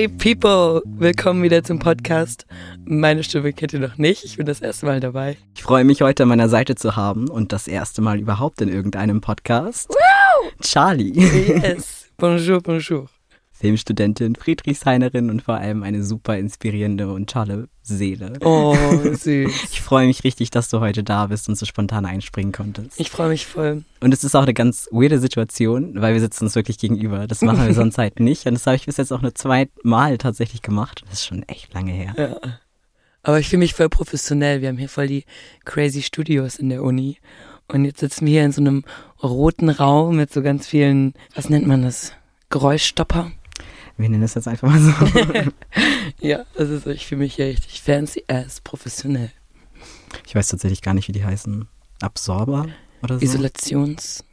Hey People, willkommen wieder zum Podcast. Meine Stimme kennt ihr noch nicht, ich bin das erste Mal dabei. Ich freue mich heute an meiner Seite zu haben und das erste Mal überhaupt in irgendeinem Podcast. Wow! Charlie. Yes, bonjour, bonjour. Filmstudentin, Friedrichsheinerin und vor allem eine super inspirierende und tolle Seele. Oh, süß. Ich freue mich richtig, dass du heute da bist und so spontan einspringen konntest. Ich freue mich voll. Und es ist auch eine ganz weirde Situation, weil wir sitzen uns wirklich gegenüber. Das machen wir sonst halt nicht. Und das habe ich bis jetzt auch nur zweimal tatsächlich gemacht. Das ist schon echt lange her. Ja. Aber ich fühle mich voll professionell. Wir haben hier voll die crazy Studios in der Uni. Und jetzt sitzen wir hier in so einem roten Raum mit so ganz vielen, was nennt man das? Geräuschstopper. Wir nennen das jetzt einfach mal so. ja, also ich fühle mich hier richtig fancy as professionell. Ich weiß tatsächlich gar nicht, wie die heißen. Absorber oder so? Isolationszellen.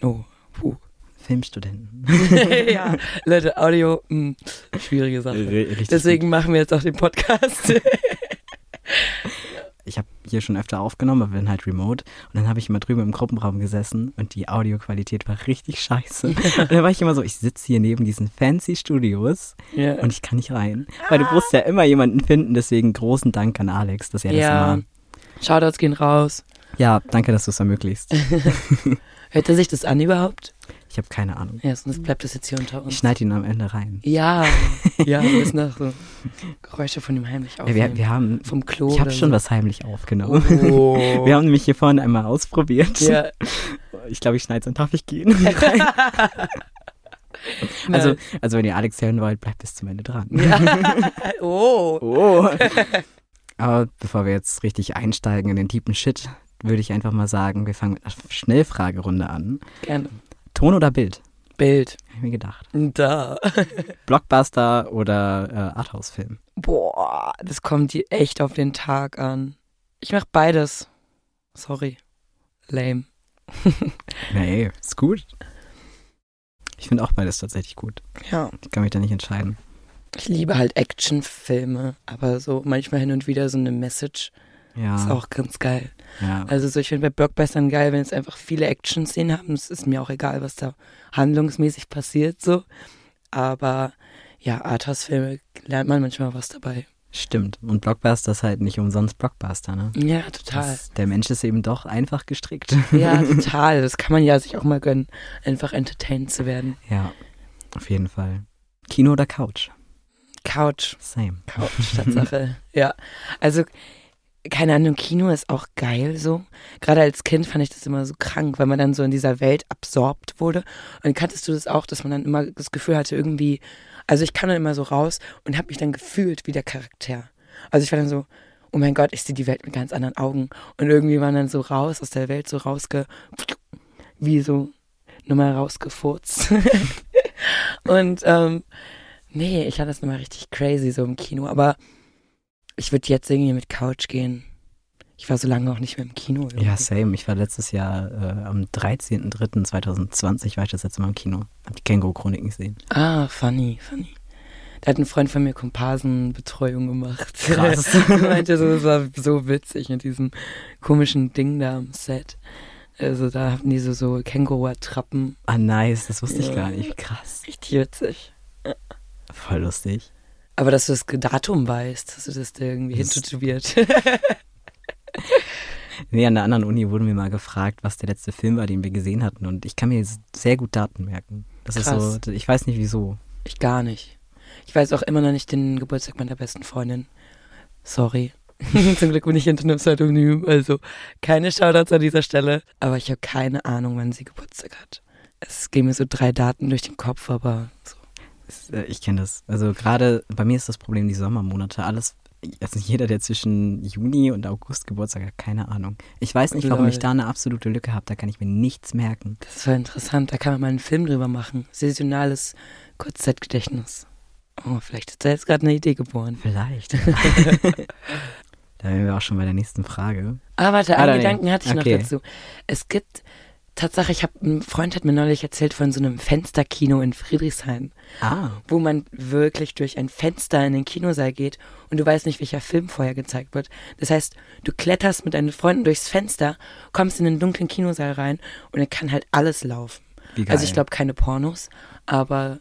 Oh, puh. Filmstudenten. ja, Leute, Audio, mh, schwierige Sache. Richtig Deswegen gut. machen wir jetzt auch den Podcast. Ich habe hier schon öfter aufgenommen, aber wir sind halt remote. Und dann habe ich immer drüben im Gruppenraum gesessen und die Audioqualität war richtig scheiße. und dann war ich immer so, ich sitze hier neben diesen fancy Studios ja. und ich kann nicht rein. Weil du musst ja immer jemanden finden, deswegen großen Dank an Alex, dass er ja. das immer... Shoutouts gehen raus. Ja, danke, dass du es ermöglicht. Hört er sich das an überhaupt? Ich habe keine Ahnung. Ja, sonst bleibt das jetzt hier unter Ich uns. schneide ihn am Ende rein. Ja, ja, wir müssen noch so Geräusche von ihm heimlich Ja, aufnehmen. wir, wir haben... Vom Klo Ich habe schon so. was heimlich aufgenommen. Oh. Wir haben nämlich hier vorne einmal ausprobiert. ja. Ich glaube, ich schneide es, dann darf ich gehen. also, also, wenn ihr Alex hören wollt, bleibt bis zum Ende dran. ja. Oh. Oh. Aber bevor wir jetzt richtig einsteigen in den tiefen Shit, würde ich einfach mal sagen, wir fangen mit einer Schnellfragerunde an. Gerne. Ton oder Bild? Bild. Hab ich mir gedacht. Da. Blockbuster oder äh, Arthouse-Film? Boah, das kommt dir echt auf den Tag an. Ich mach beides. Sorry. Lame. Nee, ist gut. Ich finde auch beides tatsächlich gut. Ja. Ich kann mich da nicht entscheiden. Ich liebe halt Actionfilme, aber so manchmal hin und wieder so eine Message Ja. ist auch ganz geil. Ja. Also so, ich finde bei Blockbustern geil, wenn es einfach viele Action-Szenen haben. Es ist mir auch egal, was da handlungsmäßig passiert, so. Aber ja, Arthouse-Filme lernt man manchmal was dabei. Stimmt. Und Blockbuster ist halt nicht umsonst Blockbuster, ne? Ja, total. Das, der Mensch ist eben doch einfach gestrickt. Ja, total. Das kann man ja sich auch mal gönnen, einfach entertained zu werden. Ja, auf jeden Fall. Kino oder Couch? Couch. Same. Couch, Tatsache. ja. Also, keine Ahnung, Kino ist auch geil so. Gerade als Kind fand ich das immer so krank, weil man dann so in dieser Welt absorbt wurde. Und kanntest du das auch, dass man dann immer das Gefühl hatte, irgendwie, also ich kam dann immer so raus und habe mich dann gefühlt wie der Charakter. Also ich war dann so, oh mein Gott, ich sehe die Welt mit ganz anderen Augen. Und irgendwie war dann so raus aus der Welt, so rausge, wie so nochmal rausgefurzt. und ähm, nee, ich fand das nochmal richtig crazy so im Kino. Aber ich würde jetzt irgendwie mit Couch gehen. Ich war so lange auch nicht mehr im Kino. irgendwie. Ja, same. Ich war letztes Jahr äh, am 13.03.2020 war ich das letzte Mal im Kino. Hab die Känguru-Chroniken gesehen. Ah, funny, funny. Da hat ein Freund von mir Komparsenbetreuung gemacht. Krass. Meinte so, es war so witzig mit diesem komischen Ding da am Set. Also da hatten die so, so Känguru-Attrappen. Ah, nice. Das wusste ich Ja. gar nicht. Krass. Richtig witzig. Voll lustig. Aber dass du das Datum weißt, dass du das da irgendwie hintätowiert. Nee, an der anderen Uni wurden wir mal gefragt, was der letzte Film war, den wir gesehen hatten. Und ich kann mir sehr gut Daten merken. Das Krass. ist so, ich weiß nicht wieso. Ich gar nicht. Ich weiß auch immer noch nicht den Geburtstag meiner besten Freundin. Sorry. Zum Glück bin ich hinter einem Pseudonym, also keine Shoutouts an dieser Stelle. Aber ich habe keine Ahnung, wann sie Geburtstag hat. Es gehen mir so drei Daten durch den Kopf, aber so. Äh, Ich kenne das. Also gerade bei mir ist das Problem die Sommermonate. Alles, also jeder, der zwischen Juni und August Geburtstag hat, keine Ahnung. Ich weiß nicht, warum Lol. ich da eine absolute Lücke habe. Da kann ich mir nichts merken. Das voll interessant. Da kann man mal einen Film drüber machen. Saisonales Kurzzeitgedächtnis. Oh, vielleicht ist da jetzt gerade eine Idee geboren. Vielleicht. da wären wir auch schon bei der nächsten Frage. Ah, warte, Ah, einen nee. Gedanken hatte ich Okay. noch dazu. Es gibt Tatsache, ich habe ein Freund hat mir neulich erzählt von so einem Fensterkino in Friedrichshain, Ah, wo man wirklich durch ein Fenster in den Kinosaal geht und du weißt nicht, welcher Film vorher gezeigt wird. Das heißt, du kletterst mit deinen Freunden durchs Fenster, kommst in den dunklen Kinosaal rein und dann kann halt alles laufen. wie geil. Also ich glaube keine Pornos, aber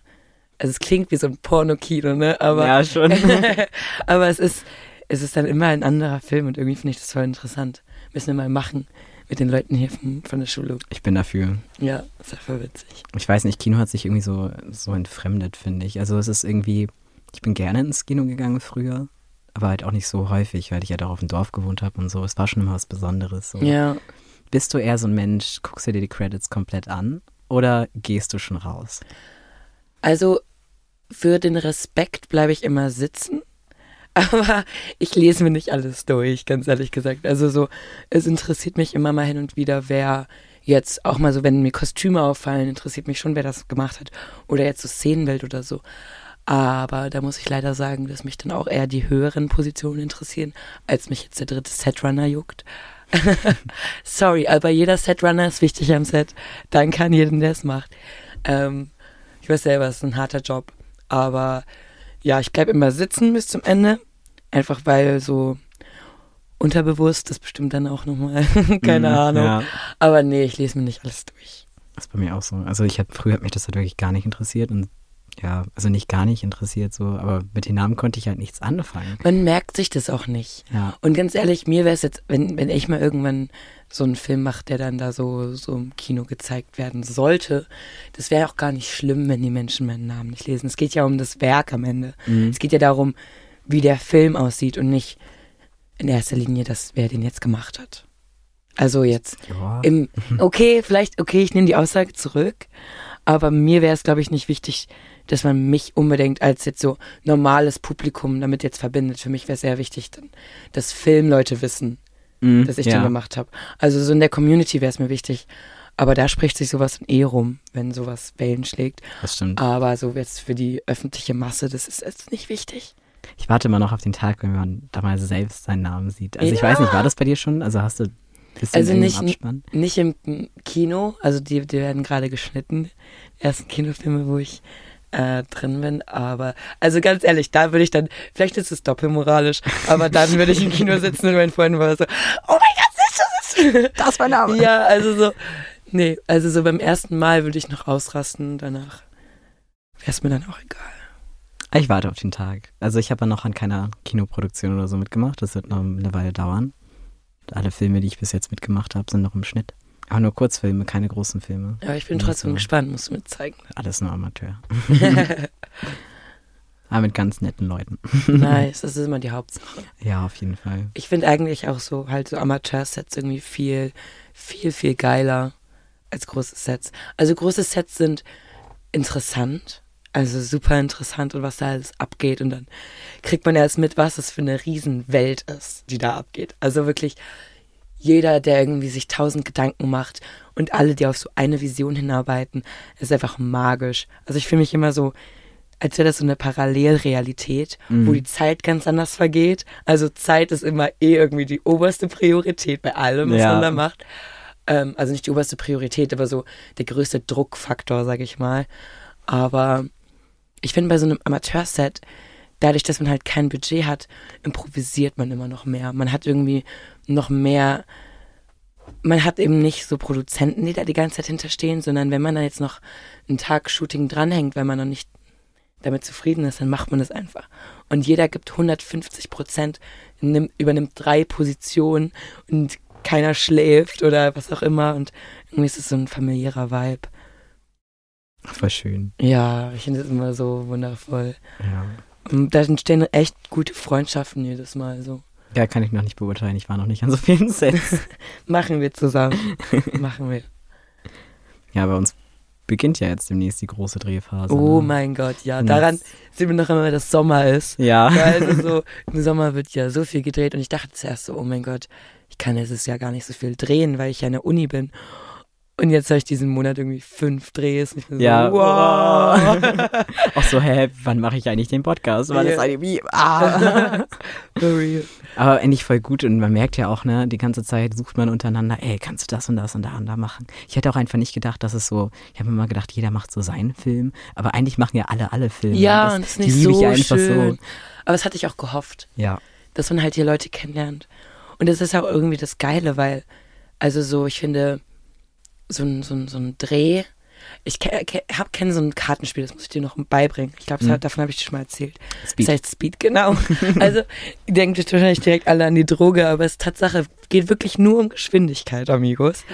also es klingt wie so ein Pornokino, ne? Aber, ja, schon. aber es ist, es ist dann immer ein anderer Film und irgendwie finde ich das voll interessant. Müssen wir mal machen mit den Leuten hier von, von der Schule. Ich bin dafür. Ja, ist ja voll witzig. Ich weiß nicht, Kino hat sich irgendwie so, so entfremdet, finde ich. Also es ist irgendwie, ich bin gerne ins Kino gegangen früher, aber halt auch nicht so häufig, weil ich ja halt auch auf dem Dorf gewohnt habe und so. Es war schon immer was Besonderes. So. Ja. Bist du eher so ein Mensch, guckst du dir die Credits komplett an oder gehst du schon raus? Also für den Respekt bleibe ich immer sitzen. Aber ich lese mir nicht alles durch, ganz ehrlich gesagt. Also so, es interessiert mich immer mal hin und wieder, wer jetzt auch mal so, wenn mir Kostüme auffallen, interessiert mich schon, wer das gemacht hat. Oder jetzt so Szenenwelt oder so. Aber da muss ich leider sagen, dass mich dann auch eher die höheren Positionen interessieren, als mich jetzt der dritte Setrunner juckt. Sorry, aber jeder Setrunner ist wichtig am Set. Danke an jeden, der es macht. Ähm, ich weiß selber, es ist ein harter Job. Aber ja, ich bleibe immer sitzen bis zum Ende. Einfach weil so unterbewusst, das bestimmt dann auch nochmal, keine mm, Ahnung. Ja. Aber nee, ich lese mir nicht alles durch. Das ist bei mir auch so. Also ich habe früher hat mich das halt wirklich gar nicht interessiert und ja, also nicht gar nicht interessiert so, aber mit den Namen konnte ich halt nichts anfangen. Man merkt sich das auch nicht. Ja. Und ganz ehrlich, mir wäre es jetzt, wenn, wenn ich mal irgendwann so einen Film mache, der dann da so, so im Kino gezeigt werden sollte, das wäre auch gar nicht schlimm, wenn die Menschen meinen Namen nicht lesen. Es geht ja um das Werk am Ende. Mhm. Es geht ja darum, wie der Film aussieht und nicht in erster Linie, dass wer den jetzt gemacht hat. Also jetzt ja. im, okay, vielleicht, okay, ich nehme die Aussage zurück, aber mir wäre es, glaube ich, nicht wichtig, dass man mich unbedingt als jetzt so normales Publikum damit jetzt verbindet. Für mich wäre es sehr wichtig, dass Filmleute wissen, mm, dass ich ja. den gemacht habe. Also so in der Community wäre es mir wichtig. Aber da spricht sich sowas eh rum, wenn sowas Wellen schlägt. Das stimmt. Aber so jetzt für die öffentliche Masse, das ist jetzt nicht wichtig. Ich warte immer noch auf den Tag, wenn man da mal selbst seinen Namen sieht. Also ja. ich weiß nicht, war das bei dir schon? Also hast du also nicht, nicht im Kino, also die, die werden gerade geschnitten. Die ersten Kinofilme, wo ich äh, drin bin, aber also ganz ehrlich, da würde ich dann, vielleicht ist es doppelmoralisch, aber dann würde ich im Kino sitzen und mein Freund war so, oh mein Gott, siehst du, das? Das ist mein Name. Ja, also so, nee, also so beim ersten Mal würde ich noch ausrasten, danach wäre es mir dann auch egal. Ich warte auf den Tag. Also ich habe ja noch an keiner Kinoproduktion oder so mitgemacht, das wird noch eine Weile dauern. Alle Filme, die ich bis jetzt mitgemacht habe, sind noch im Schnitt. Aber nur Kurzfilme, keine großen Filme. Ja, ich bin und trotzdem so. gespannt, musst du mir zeigen. Alles nur Amateur. Aber mit ganz netten Leuten. nice, das ist immer die Hauptsache. Ja, auf jeden Fall. Ich finde eigentlich auch so halt so Amateur-Sets irgendwie viel, viel, viel geiler als große Sets. Also große Sets sind interessant, also super interessant und was da alles abgeht und dann kriegt man erst mit, was es für eine Riesenwelt ist, die da abgeht. Also wirklich jeder, der irgendwie sich tausend Gedanken macht und alle, die auf so eine Vision hinarbeiten, ist einfach magisch. Also ich fühle mich immer so, als wäre das so eine Parallelrealität, mhm. wo die Zeit ganz anders vergeht. Also Zeit ist immer eh irgendwie die oberste Priorität bei allem, was ja. man da macht. Ähm, also nicht die oberste Priorität, aber so der größte Druckfaktor, sag ich mal. Aber ich finde bei so einem Amateurset, dadurch, dass man halt kein Budget hat, improvisiert man immer noch mehr. Man hat irgendwie noch mehr, man hat eben nicht so Produzenten, die da die ganze Zeit hinterstehen, sondern wenn man da jetzt noch einen Tag Shooting dranhängt, weil man noch nicht damit zufrieden ist, dann macht man das einfach. Und jeder gibt 150 Prozent, übernimmt drei Positionen und keiner schläft oder was auch immer. Und irgendwie ist es so ein familiärer Vibe. Voll schön. Ja, ich finde es immer so wundervoll. Ja. Und da entstehen echt gute Freundschaften jedes Mal so. Ja, kann ich noch nicht beurteilen. Ich war noch nicht an so vielen Sets. Machen wir zusammen. Machen wir. Ja, bei uns beginnt ja jetzt demnächst die große Drehphase. Oh ne? mein Gott, ja. Daran sehen wir noch immer, dass Sommer ist. Ja. Also so, im Sommer wird ja so viel gedreht und ich dachte zuerst so, oh mein Gott, ich kann jetzt ja gar nicht so viel drehen, weil ich ja in der Uni bin. Und jetzt habe ich diesen Monat irgendwie fünf Drehs. Und ich bin ja, so, wow. Auch so, hä, wann mache ich eigentlich den Podcast? Weil es eine wie, ah. Aber endlich voll gut und man merkt ja auch, ne, die ganze Zeit sucht man untereinander, ey, kannst du das und das und da und da machen. Ich hätte auch einfach nicht gedacht, dass es so, ich habe immer gedacht, jeder macht so seinen Film, aber eigentlich machen ja alle alle Filme. Ja, das, und das ist nicht so schön. So. Aber das hatte ich auch gehofft. Ja. Dass man halt hier Leute kennenlernt. Und das ist auch irgendwie das Geile, weil, also so, ich finde, so ein, so ein, so ein Dreh, Ich kenne so ein Kartenspiel, das muss ich dir noch beibringen. Ich glaube, mhm. davon habe ich dir schon mal erzählt. Speed. Das heißt Speed, genau. also, ihr denkt wahrscheinlich direkt alle an die Droge, aber es ist Tatsache, geht wirklich nur um Geschwindigkeit, Amigos.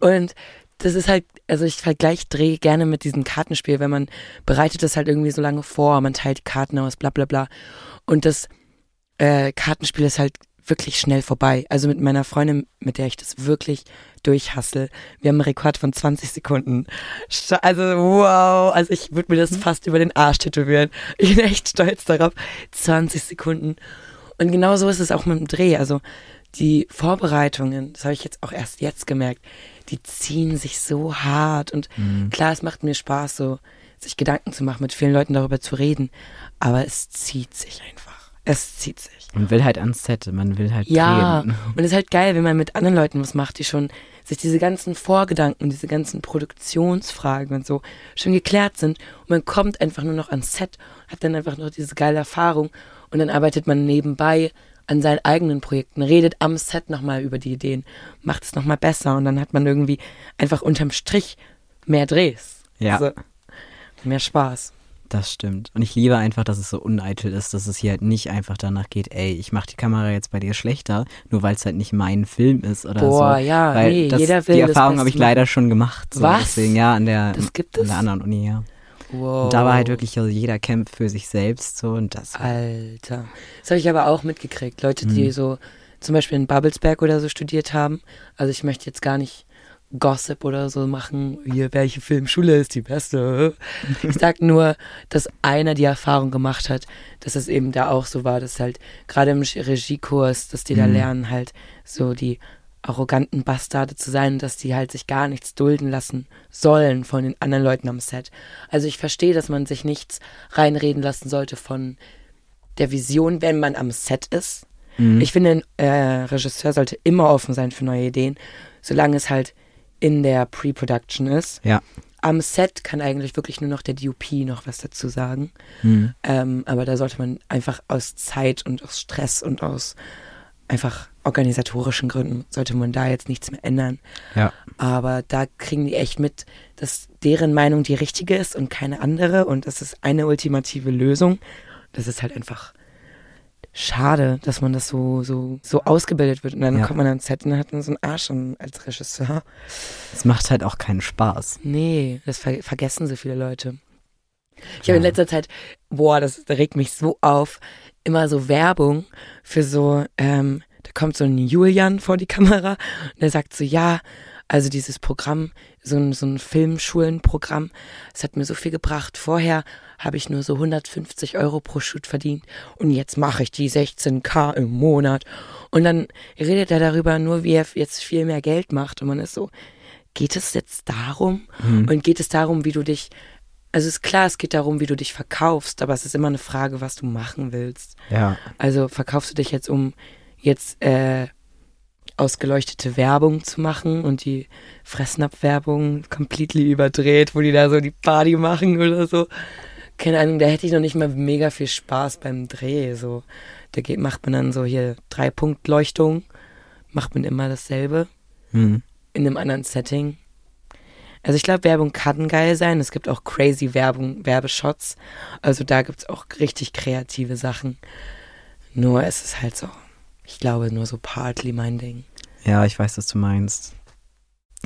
Und das ist halt, also ich vergleiche Dreh gerne mit diesem Kartenspiel, wenn man bereitet das halt irgendwie so lange vor, man teilt die Karten aus, bla bla bla. Und das äh, Kartenspiel ist halt wirklich schnell vorbei. Also mit meiner Freundin, mit der ich das wirklich durchhassel. Wir haben einen Rekord von 20 Sekunden. Also wow, also ich würde mir das mhm. fast über den Arsch tätowieren. Ich bin echt stolz darauf. 20 Sekunden. Und genau so ist es auch mit dem Dreh. Also die Vorbereitungen, das habe ich jetzt auch erst jetzt gemerkt, die ziehen sich so hart. Und mhm. klar, es macht mir Spaß, so sich Gedanken zu machen, mit vielen Leuten darüber zu reden. Aber es zieht sich einfach. Es zieht sich. Man will halt ans Set, man will halt Ja, drehen. und es ist halt geil, wenn man mit anderen Leuten was macht, die schon sich diese ganzen Vorgedanken, diese ganzen Produktionsfragen und so schon geklärt sind und man kommt einfach nur noch ans Set, hat dann einfach noch diese geile Erfahrung und dann arbeitet man nebenbei an seinen eigenen Projekten, redet am Set nochmal über die Ideen, macht es nochmal besser und dann hat man irgendwie einfach unterm Strich mehr Drehs. Ja. Also, mehr Spaß. Das stimmt. Und ich liebe einfach, dass es so uneitel ist, dass es hier halt nicht einfach danach geht, ey, ich mache die Kamera jetzt bei dir schlechter, nur weil es halt nicht mein Film ist oder Boah, so. Boah, ja, weil nee, das, jeder will Die Erfahrung habe ich leider schon gemacht. So. Was? Deswegen, ja, an der, das gibt an es? der anderen Uni, ja. Wow. Und da war halt wirklich also jeder kämpft für sich selbst so und das. Alter. Das habe ich aber auch mitgekriegt. Leute, die mhm. so zum Beispiel in Babelsberg oder so studiert haben. Also ich möchte jetzt gar nicht Gossip oder so machen, hier, welche Filmschule ist die beste. Ich sag nur, dass einer die Erfahrung gemacht hat, dass es eben da auch so war, dass halt gerade im Regiekurs, dass die da mhm. lernen, halt so die arroganten Bastarde zu sein, dass die halt sich gar nichts dulden lassen sollen von den anderen Leuten am Set. Also ich verstehe, dass man sich nichts reinreden lassen sollte von der Vision, wenn man am Set ist. Mhm. Ich finde, ein äh, Regisseur sollte immer offen sein für neue Ideen, solange es halt in der Pre-Production ist. Ja. Am Set kann eigentlich wirklich nur noch der DOP noch was dazu sagen. Mhm. Ähm, aber da sollte man einfach aus Zeit und aus Stress und aus einfach organisatorischen Gründen sollte man da jetzt nichts mehr ändern. Ja. Aber da kriegen die echt mit, dass deren Meinung die richtige ist und keine andere und das ist eine ultimative Lösung. Das ist halt einfach schade, dass man das so, so, so ausgebildet wird. Und dann ja. kommt man ans Set und dann hat man so einen Arsch als Regisseur. Es macht halt auch keinen Spaß. Nee, das ver vergessen so viele Leute. Ich ja. habe in letzter Zeit, boah, das, das regt mich so auf, immer so Werbung für so, ähm, da kommt so ein Julian vor die Kamera und der sagt so, ja, also dieses Programm, so ein, so ein Filmschulenprogramm, es hat mir so viel gebracht. Vorher habe ich nur so 150 Euro pro Shoot verdient und jetzt mache ich die 16k im Monat. Und dann redet er darüber nur, wie er jetzt viel mehr Geld macht und man ist so, geht es jetzt darum? Mhm. Und geht es darum, wie du dich also ist klar, es geht darum, wie du dich verkaufst, aber es ist immer eine Frage, was du machen willst. Ja. Also verkaufst du dich jetzt, um jetzt äh, ausgeleuchtete Werbung zu machen und die Fressnapf-Werbung completely überdreht, wo die da so die Party machen oder so. Keine Ahnung, da hätte ich noch nicht mal mega viel Spaß beim Dreh. So, da geht, macht man dann so hier drei Punkt Leuchtung, macht man immer dasselbe mhm. in einem anderen Setting. Also ich glaube, Werbung kann geil sein. Es gibt auch crazy Werbung, Werbeshots. Also da gibt es auch richtig kreative Sachen. Nur es ist halt so ich glaube, nur so partly mein Ding. Ja, ich weiß, was du meinst.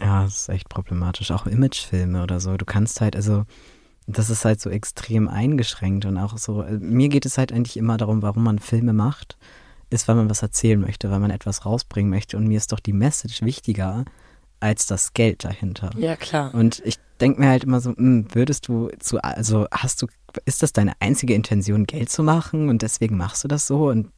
Ja, das ist echt problematisch. Auch Imagefilme oder so. Du kannst halt, also, das ist halt so extrem eingeschränkt und auch so. Äh, mir geht es halt eigentlich immer darum, warum man Filme macht, ist, weil man was erzählen möchte, weil man etwas rausbringen möchte. Und mir ist doch die Message wichtiger als das Geld dahinter. Ja, klar. Und ich denke mir halt immer so, mh, hm, würdest du zu, also hast du, ist das deine einzige Intention, Geld zu machen und deswegen machst du das so? Und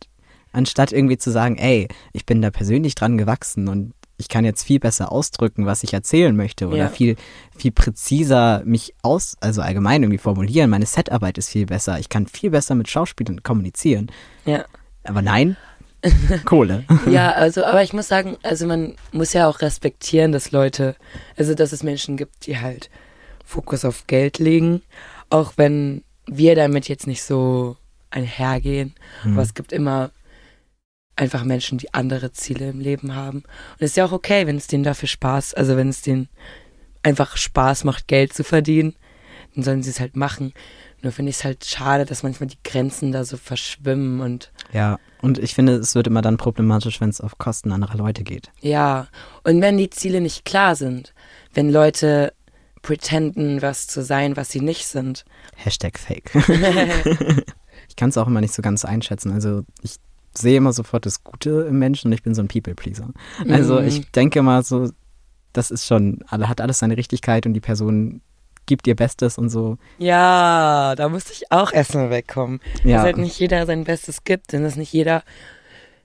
anstatt irgendwie zu sagen, ey, ich bin da persönlich dran gewachsen und ich kann jetzt viel besser ausdrücken, was ich erzählen möchte oder ja. viel, viel präziser mich aus, also allgemein irgendwie formulieren. Meine Setarbeit ist viel besser. Ich kann viel besser mit Schauspielern kommunizieren. Ja. Aber nein, Kohle. ja, also, aber ich muss sagen, also man muss ja auch respektieren, dass Leute, also dass es Menschen gibt, die halt Fokus auf Geld legen, auch wenn wir damit jetzt nicht so einhergehen. Mhm. Aber es gibt immer einfach Menschen, die andere Ziele im Leben haben. Und es ist ja auch okay, wenn es denen dafür Spaß, also wenn es denen einfach Spaß macht, Geld zu verdienen, dann sollen sie es halt machen. Nur finde ich es halt schade, dass manchmal die Grenzen da so verschwimmen und. Ja, und ich finde, es wird immer dann problematisch, wenn es auf Kosten anderer Leute geht. Ja, und wenn die Ziele nicht klar sind, wenn Leute pretenden, was zu sein, was sie nicht sind. Hashtag Fake. ich kann es auch immer nicht so ganz einschätzen. Also ich sehe immer sofort das Gute im Menschen und ich bin so ein People-Pleaser. Also mhm. ich denke mal so, das ist schon, hat alles seine Richtigkeit und die Person gibt ihr Bestes und so. Ja, da musste ich auch erstmal wegkommen. Ja. Dass halt nicht jeder sein Bestes gibt und dass nicht jeder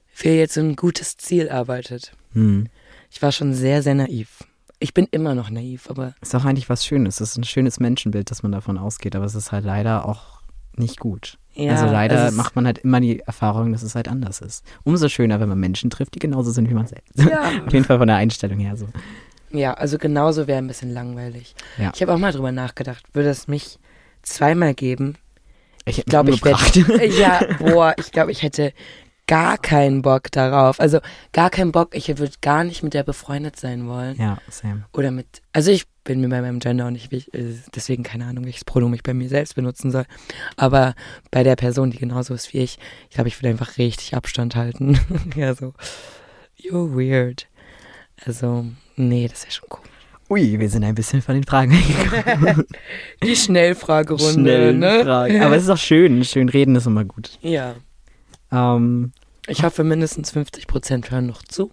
für jetzt so ein gutes Ziel arbeitet. Hm. Ich war schon sehr, sehr naiv. Ich bin immer noch naiv, aber. Ist auch eigentlich was Schönes. Es ist ein schönes Menschenbild, dass man davon ausgeht, aber es ist halt leider auch nicht gut. Ja, also leider macht man halt immer die Erfahrung, dass es halt anders ist. Umso schöner, wenn man Menschen trifft, die genauso sind wie man selbst. Ja. Auf jeden Fall von der Einstellung her so. Ja, also genauso wäre ein bisschen langweilig. Ja. Ich habe auch mal drüber nachgedacht, würde es mich zweimal geben? Ich glaube, ich werde. Ja, boah, ich glaube, ich hätte gar keinen Bock darauf. Also gar keinen Bock. Ich würde gar nicht mit der befreundet sein wollen. Ja, same. Oder mit. Also ich bin mir bei meinem Gender und ich äh, deswegen keine Ahnung, welches Pronomen ich bei mir selbst benutzen soll. Aber bei der Person, die genauso ist wie ich, ich glaube, ich würde einfach richtig Abstand halten. ja, so. You're weird. Also, nee, das wäre schon cool. Ui, wir sind ein bisschen von den Fragen weggekommen. Die Schnellfragerunde, Schnell ne? Fragen. Aber es ist auch schön. Schön reden ist immer gut. Ja. Ähm, ich hoffe, mindestens 50 Prozent hören noch zu.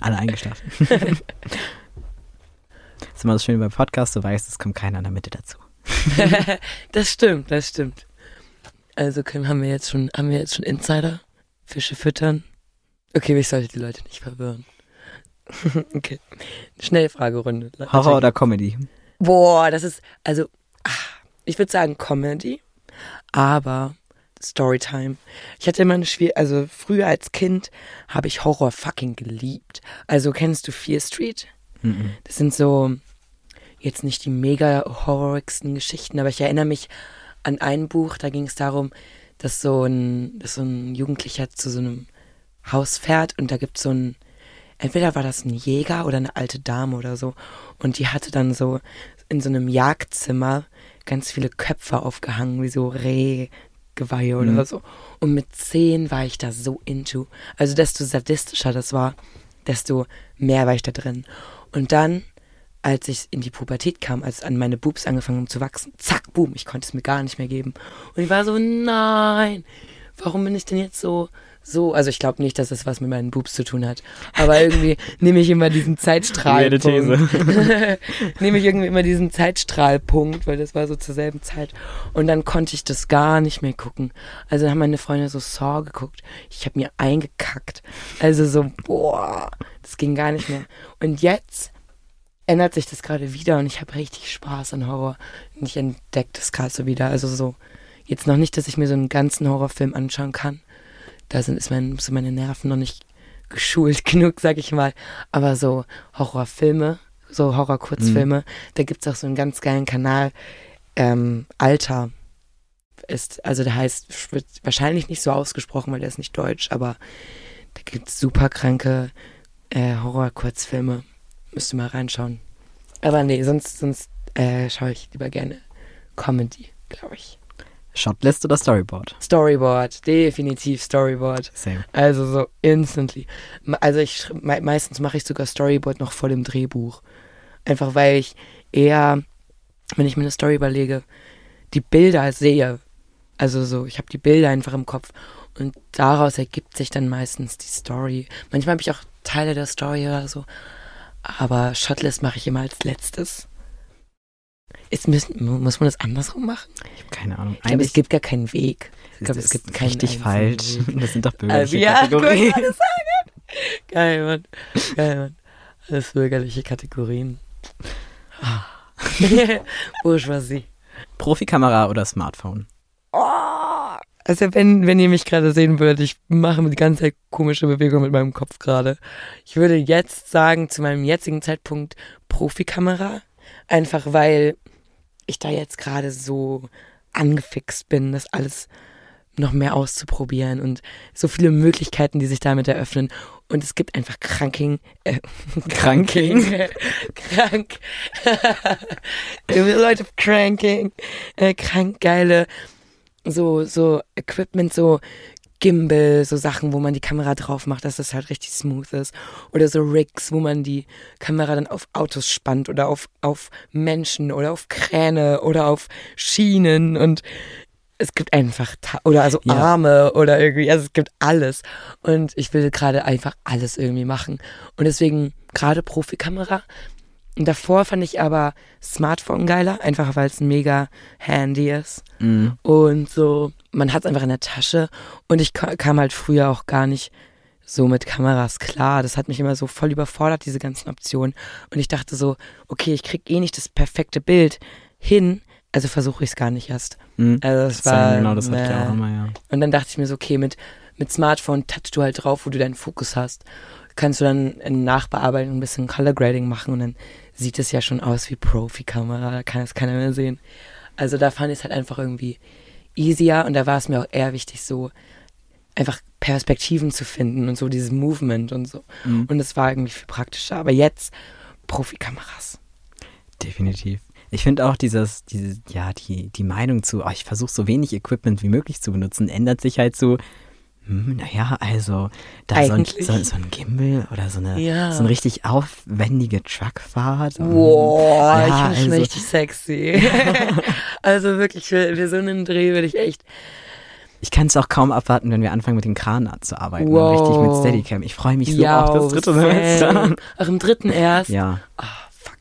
Alle eingeschlafen. ist immer das Schöne beim Podcast, du weißt, es kommt keiner in der Mitte dazu. das stimmt, das stimmt. Also können, haben wir jetzt schon, haben wir jetzt schon Insider? Fische füttern? Okay, ich sollte die Leute nicht verwirren. okay. Schnellfragerunde. Horror oder Comedy? Boah, das ist, also, ach, ich würde sagen Comedy, aber Storytime. Ich hatte immer eine schwierige, also früher als Kind habe ich Horror fucking geliebt. Also kennst du Fear Street? Mhm. Das sind so jetzt nicht die mega horrorigsten Geschichten, aber ich erinnere mich an ein Buch, da ging es darum, dass so ein, dass so ein Jugendlicher zu so einem Haus fährt und da gibt es so ein, entweder war das ein Jäger oder eine alte Dame oder so und die hatte dann so in so einem Jagdzimmer ganz viele Köpfe aufgehangen, wie so Reh, Geweihe oder mhm. so. Und mit zehn war ich da so into. Also desto sadistischer das war, desto mehr war ich da drin. Und dann, als ich in die Pubertät kam, als an meine Boobs angefangen haben zu wachsen, zack, boom, ich konnte es mir gar nicht mehr geben. Und ich war so, nein, warum bin ich denn jetzt so so, also ich glaube nicht, dass es was mit meinen Boobs zu tun hat, aber irgendwie nehme ich immer diesen Zeitstrahlpunkt. nehme ich irgendwie immer diesen Zeitstrahlpunkt, weil das war so zur selben Zeit und dann konnte ich das gar nicht mehr gucken. Also haben meine Freunde so Saw geguckt. Ich habe mir eingekackt. Also so boah, das ging gar nicht mehr. Und jetzt ändert sich das gerade wieder und ich habe richtig Spaß an Horror. Und ich entdecke das gerade so wieder. Also so jetzt noch nicht, dass ich mir so einen ganzen Horrorfilm anschauen kann da sind, ist mein, sind meine Nerven noch nicht geschult genug, sag ich mal. Aber so Horrorfilme, so Horrorkurzfilme, mhm. da gibt es auch so einen ganz geilen Kanal, ähm, Alter ist, also der heißt, wird wahrscheinlich nicht so ausgesprochen, weil der ist nicht deutsch, aber da gibt es super kranke äh, Horror-Kurzfilme. Müsst ihr mal reinschauen. Aber nee, sonst, sonst äh, schaue ich lieber gerne Comedy, glaube ich. Shotlist oder Storyboard? Storyboard, definitiv Storyboard. Same. Also so instantly. Also ich meistens mache ich sogar Storyboard noch vor dem Drehbuch. Einfach weil ich eher, wenn ich mir eine Story überlege, die Bilder sehe. Also so, ich habe die Bilder einfach im Kopf und daraus ergibt sich dann meistens die Story. Manchmal habe ich auch Teile der Story oder so, aber Shotlist mache ich immer als letztes. Ist, müssen, muss man das andersrum machen? Ich habe keine Ahnung. Ich glaube, es gibt gar keinen Weg. Ich glaube, es gibt keinen Richtig falsch. Weg. Das sind doch bürgerliche also, ja, Kategorien. Alles sagen. Geil, Mann. Geil, Mann. Alles bürgerliche Kategorien. Bourgeoisie. Profikamera oder Smartphone? Also wenn, wenn ihr mich gerade sehen würdet, ich mache die ganze Zeit komische Bewegungen mit meinem Kopf gerade. Ich würde jetzt sagen, zu meinem jetzigen Zeitpunkt Profikamera. Einfach weil ich da jetzt gerade so angefixt bin, das alles noch mehr auszuprobieren und so viele Möglichkeiten, die sich damit eröffnen. Und es gibt einfach Kranking, äh, Kranking, krank, Leute cranking, äh, krank geile, so, so Equipment, so Gimbal, so Sachen, wo man die Kamera drauf macht, dass das halt richtig smooth ist. Oder so Rigs, wo man die Kamera dann auf Autos spannt oder auf, auf Menschen oder auf Kräne oder auf Schienen und es gibt einfach, oder also ja. Arme oder irgendwie, also es gibt alles. Und ich will gerade einfach alles irgendwie machen. Und deswegen gerade Profikamera. Und davor fand ich aber Smartphone geiler, einfach weil es mega handy ist. Mhm. Und so, man hat es einfach in der Tasche. Und ich kam halt früher auch gar nicht so mit Kameras klar. Das hat mich immer so voll überfordert, diese ganzen Optionen. Und ich dachte so, okay, ich krieg eh nicht das perfekte Bild hin, also versuche ich es gar nicht erst. Mhm. Also das, das war genau, das hatte ich auch immer, ja. Und dann dachte ich mir so, okay, mit mit Smartphone touchst du halt drauf, wo du deinen Fokus hast. Kannst du dann in Nachbearbeitung ein bisschen Color Grading machen und dann sieht es ja schon aus wie Profi-Kamera, da kann es keiner mehr sehen. Also da fand ich es halt einfach irgendwie easier und da war es mir auch eher wichtig, so einfach Perspektiven zu finden und so dieses Movement und so. Mhm. Und es war irgendwie viel praktischer. Aber jetzt Profikameras. Definitiv. Ich finde auch dieses, diese, ja, die, die Meinung zu, oh, ich versuche so wenig Equipment wie möglich zu benutzen, ändert sich halt so hm, naja, also da so ein, so, so ein, Gimbal oder so eine, ja. so eine richtig aufwendige Truckfahrt. Boah, ja, ich bin also, schon richtig sexy. also wirklich, für, für so einen Dreh würde ich echt. Ich kann es auch kaum abwarten, wenn wir anfangen mit dem Kran zu arbeiten. Wow. Richtig mit Steadicam. Ich freue mich so ja, auf das dritte Semester. Ach, im dritten erst? Ja. Ah, oh, fuck.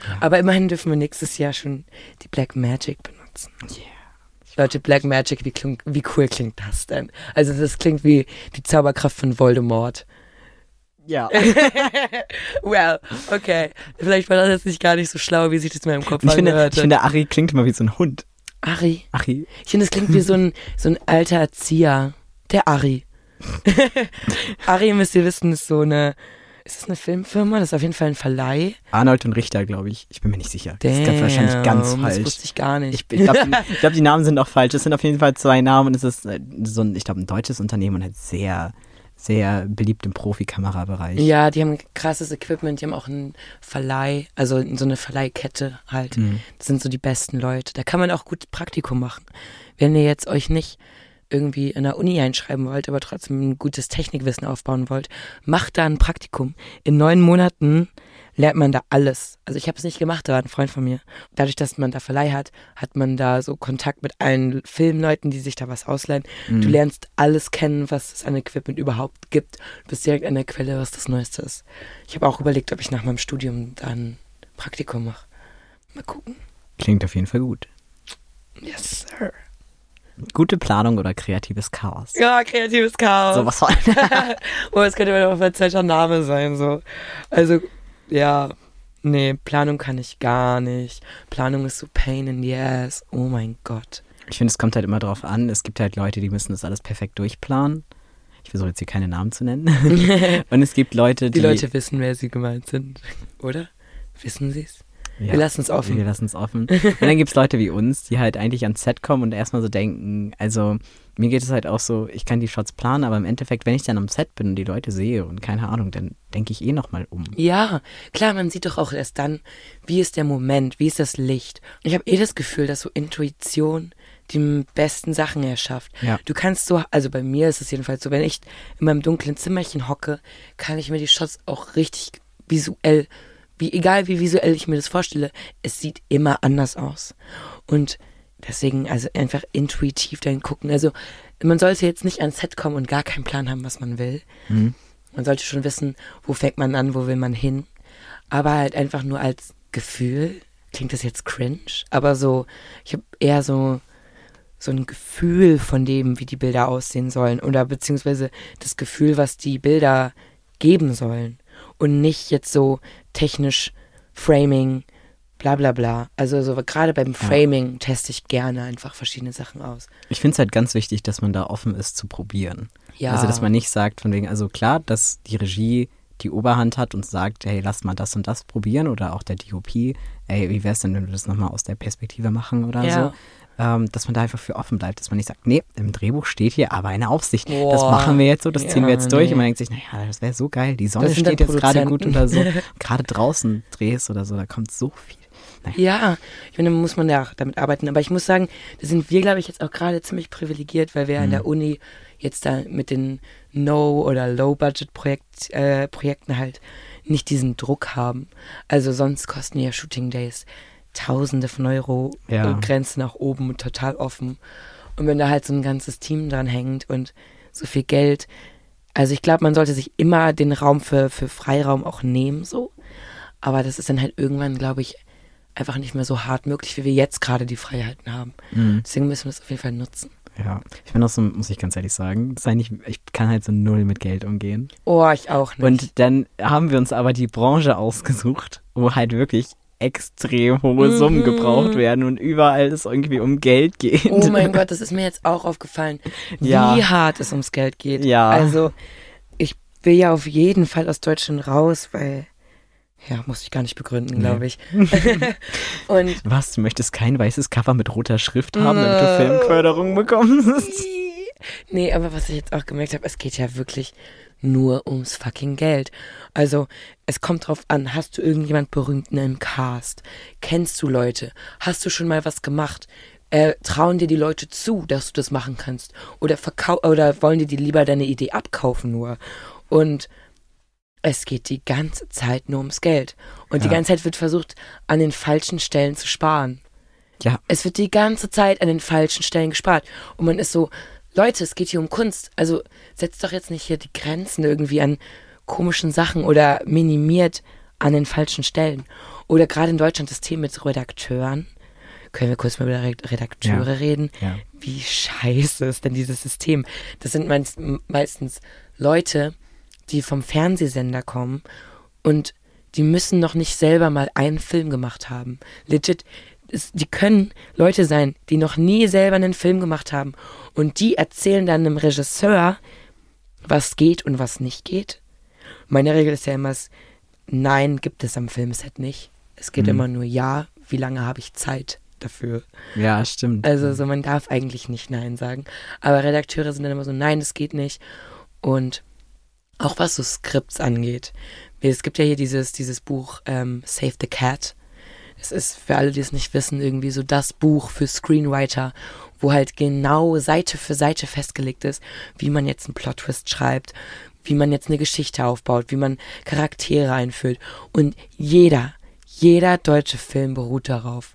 Ja. Aber immerhin dürfen wir nächstes Jahr schon die Black Magic benutzen. Yeah. Leute, Black Magic, wie, kling, wie cool klingt das denn? Also das klingt wie die Zauberkraft von Voldemort. Ja. well, okay. Vielleicht war das jetzt nicht gar nicht so schlau, wie sich das in meinem Kopf ich finde, ich finde, Ari klingt immer wie so ein Hund. Ari? Ari. Ich finde, es klingt wie so ein, so ein alter Erzieher. Der Ari. Ari, müsst ihr wissen, ist so eine ist das eine Filmfirma? Das ist auf jeden Fall ein Verleih. Arnold und Richter, glaube ich. Ich bin mir nicht sicher. Damn, das ist wahrscheinlich ganz falsch. Das wusste ich gar nicht. Ich, ich glaube, glaub, die Namen sind auch falsch. Es sind auf jeden Fall zwei Namen und es ist äh, so ein, ich glaube, ein deutsches Unternehmen und halt sehr, sehr beliebt im Profikamerabereich. Ja, die haben krasses Equipment, die haben auch einen Verleih, also so eine Verleihkette halt. Mhm. Das sind so die besten Leute. Da kann man auch gut Praktikum machen. Wenn ihr jetzt euch nicht irgendwie in der Uni einschreiben wollt, aber trotzdem ein gutes Technikwissen aufbauen wollt, macht da ein Praktikum. In neun Monaten lernt man da alles. Also ich habe es nicht gemacht, da war ein Freund von mir. Dadurch, dass man da Verleih hat, hat man da so Kontakt mit allen Filmleuten, die sich da was ausleihen. Mhm. Du lernst alles kennen, was es an Equipment überhaupt gibt. Du bist direkt an der Quelle, was das Neueste ist. Ich habe auch überlegt, ob ich nach meinem Studium dann Praktikum mache. Mal gucken. Klingt auf jeden Fall gut. Yes, sir. Gute Planung oder kreatives Chaos? Ja, kreatives Chaos. So was soll. oh, es könnte mal ein falscher Name sein. So. Also, ja, nee, Planung kann ich gar nicht. Planung ist so pain in the ass. Oh mein Gott. Ich finde, es kommt halt immer drauf an. Es gibt halt Leute, die müssen das alles perfekt durchplanen. Ich versuche jetzt hier keine Namen zu nennen. Und es gibt Leute, die. Die Leute wissen, wer sie gemeint sind. Oder? Wissen sie es? Ja, wir lassen es offen. Wir lassen es offen. Und dann gibt es Leute wie uns, die halt eigentlich ans Set kommen und erstmal so denken, also mir geht es halt auch so, ich kann die Shots planen, aber im Endeffekt, wenn ich dann am Set bin und die Leute sehe und keine Ahnung, dann denke ich eh nochmal um. Ja, klar, man sieht doch auch erst dann, wie ist der Moment, wie ist das Licht. Ich habe eh das Gefühl, dass so Intuition die besten Sachen erschafft. Ja. Du kannst so, also bei mir ist es jedenfalls so, wenn ich in meinem dunklen Zimmerchen hocke, kann ich mir die Shots auch richtig visuell wie egal wie visuell ich mir das vorstelle, es sieht immer anders aus. Und deswegen also einfach intuitiv dann gucken. Also man sollte jetzt nicht ans Set kommen und gar keinen Plan haben, was man will. Mhm. Man sollte schon wissen, wo fängt man an, wo will man hin. Aber halt einfach nur als Gefühl. Klingt das jetzt cringe? Aber so, ich habe eher so so ein Gefühl von dem, wie die Bilder aussehen sollen oder beziehungsweise das Gefühl, was die Bilder geben sollen und nicht jetzt so technisch Framing, bla bla bla. Also so, gerade beim Framing ja. teste ich gerne einfach verschiedene Sachen aus. Ich finde es halt ganz wichtig, dass man da offen ist zu probieren. Ja. Also dass man nicht sagt von wegen, also klar, dass die Regie die Oberhand hat und sagt, hey, lass mal das und das probieren oder auch der DOP, ey, wie wäre es denn, wenn wir das nochmal aus der Perspektive machen oder ja. so. Ähm, dass man da einfach für offen bleibt, dass man nicht sagt, nee, im Drehbuch steht hier aber eine Aufsicht. Boah. Das machen wir jetzt so, das ja, ziehen wir jetzt durch. Nee. Und man denkt sich, naja, das wäre so geil. Die Sonne steht jetzt gerade gut oder so. gerade draußen drehst oder so, da kommt so viel. Naja. Ja, ich finde, muss man ja damit arbeiten. Aber ich muss sagen, da sind wir, glaube ich, jetzt auch gerade ziemlich privilegiert, weil wir mhm. an der Uni jetzt da mit den No- oder Low-Budget-Projekten äh, halt nicht diesen Druck haben. Also sonst kosten ja Shooting Days Tausende von Euro, ja. Grenzen nach oben, total offen. Und wenn da halt so ein ganzes Team dran hängt und so viel Geld, also ich glaube, man sollte sich immer den Raum für, für Freiraum auch nehmen, so. Aber das ist dann halt irgendwann, glaube ich, einfach nicht mehr so hart möglich, wie wir jetzt gerade die Freiheiten haben. Mhm. Deswegen müssen wir das auf jeden Fall nutzen. Ja, ich bin auch so, muss ich ganz ehrlich sagen, nicht, ich kann halt so null mit Geld umgehen. Oh, ich auch nicht. Und dann haben wir uns aber die Branche ausgesucht, wo halt wirklich extrem hohe Summen mhm. gebraucht werden und überall es irgendwie um Geld geht. Oh mein Gott, das ist mir jetzt auch aufgefallen, wie ja. hart es ums Geld geht. Ja. Also ich will ja auf jeden Fall aus Deutschland raus, weil ja, muss ich gar nicht begründen, glaube ich. und Was, du möchtest kein weißes Cover mit roter Schrift haben, damit du Filmförderung bekommst? nee, aber was ich jetzt auch gemerkt habe, es geht ja wirklich nur ums fucking Geld. Also, es kommt drauf an, hast du irgendjemand Berühmten im Cast? Kennst du Leute? Hast du schon mal was gemacht? Äh, trauen dir die Leute zu, dass du das machen kannst? Oder verkau oder wollen dir die lieber deine Idee abkaufen nur? Und es geht die ganze Zeit nur ums Geld. Und ja. die ganze Zeit wird versucht, an den falschen Stellen zu sparen. Ja. Es wird die ganze Zeit an den falschen Stellen gespart. Und man ist so, Leute, es geht hier um Kunst. Also setzt doch jetzt nicht hier die Grenzen irgendwie an komischen Sachen oder minimiert an den falschen Stellen. Oder gerade in Deutschland das Thema mit Redakteuren. Können wir kurz mal über Redakteure ja. reden? Ja. Wie scheiße ist denn dieses System? Das sind meistens Leute, die vom Fernsehsender kommen und die müssen noch nicht selber mal einen Film gemacht haben. Legit, die können Leute sein, die noch nie selber einen Film gemacht haben und die erzählen dann einem Regisseur, was geht und was nicht geht. Meine Regel ist ja immer, nein, gibt es am Filmset nicht. Es geht mhm. immer nur ja, wie lange habe ich Zeit dafür. Ja, stimmt. Also so, man darf eigentlich nicht nein sagen. Aber Redakteure sind dann immer so, nein, das geht nicht. Und auch was so Skripts angeht. Es gibt ja hier dieses, dieses Buch ähm, Save the Cat. Es ist für alle, die es nicht wissen, irgendwie so das Buch für Screenwriter, wo halt genau Seite für Seite festgelegt ist, wie man jetzt einen Plot-Twist schreibt, wie man jetzt eine Geschichte aufbaut, wie man Charaktere einführt. Und jeder, jeder deutsche Film beruht darauf.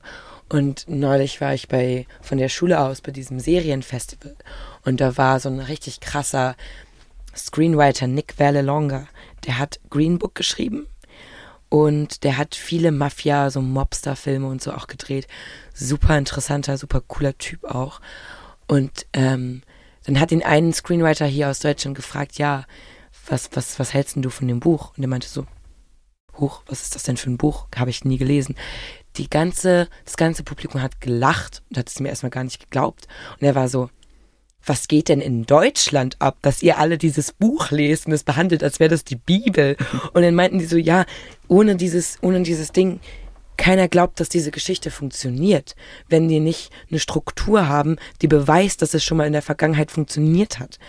Und neulich war ich bei, von der Schule aus bei diesem Serienfestival. Und da war so ein richtig krasser Screenwriter Nick Vallelonga, der hat Green Book geschrieben und der hat viele Mafia, so Mobster-Filme und so auch gedreht. Super interessanter, super cooler Typ auch. Und ähm, dann hat ihn einen Screenwriter hier aus Deutschland gefragt, ja, was, was, was hältst du von dem Buch? Und er meinte so, Huch, was ist das denn für ein Buch? Habe ich nie gelesen. Die ganze, das ganze Publikum hat gelacht und hat es mir erstmal gar nicht geglaubt. Und er war so, was geht denn in Deutschland ab, dass ihr alle dieses Buch lest und es behandelt, als wäre das die Bibel. Und dann meinten die so, ja, ohne dieses, ohne dieses Ding, keiner glaubt, dass diese Geschichte funktioniert, wenn die nicht eine Struktur haben, die beweist, dass es schon mal in der Vergangenheit funktioniert hat.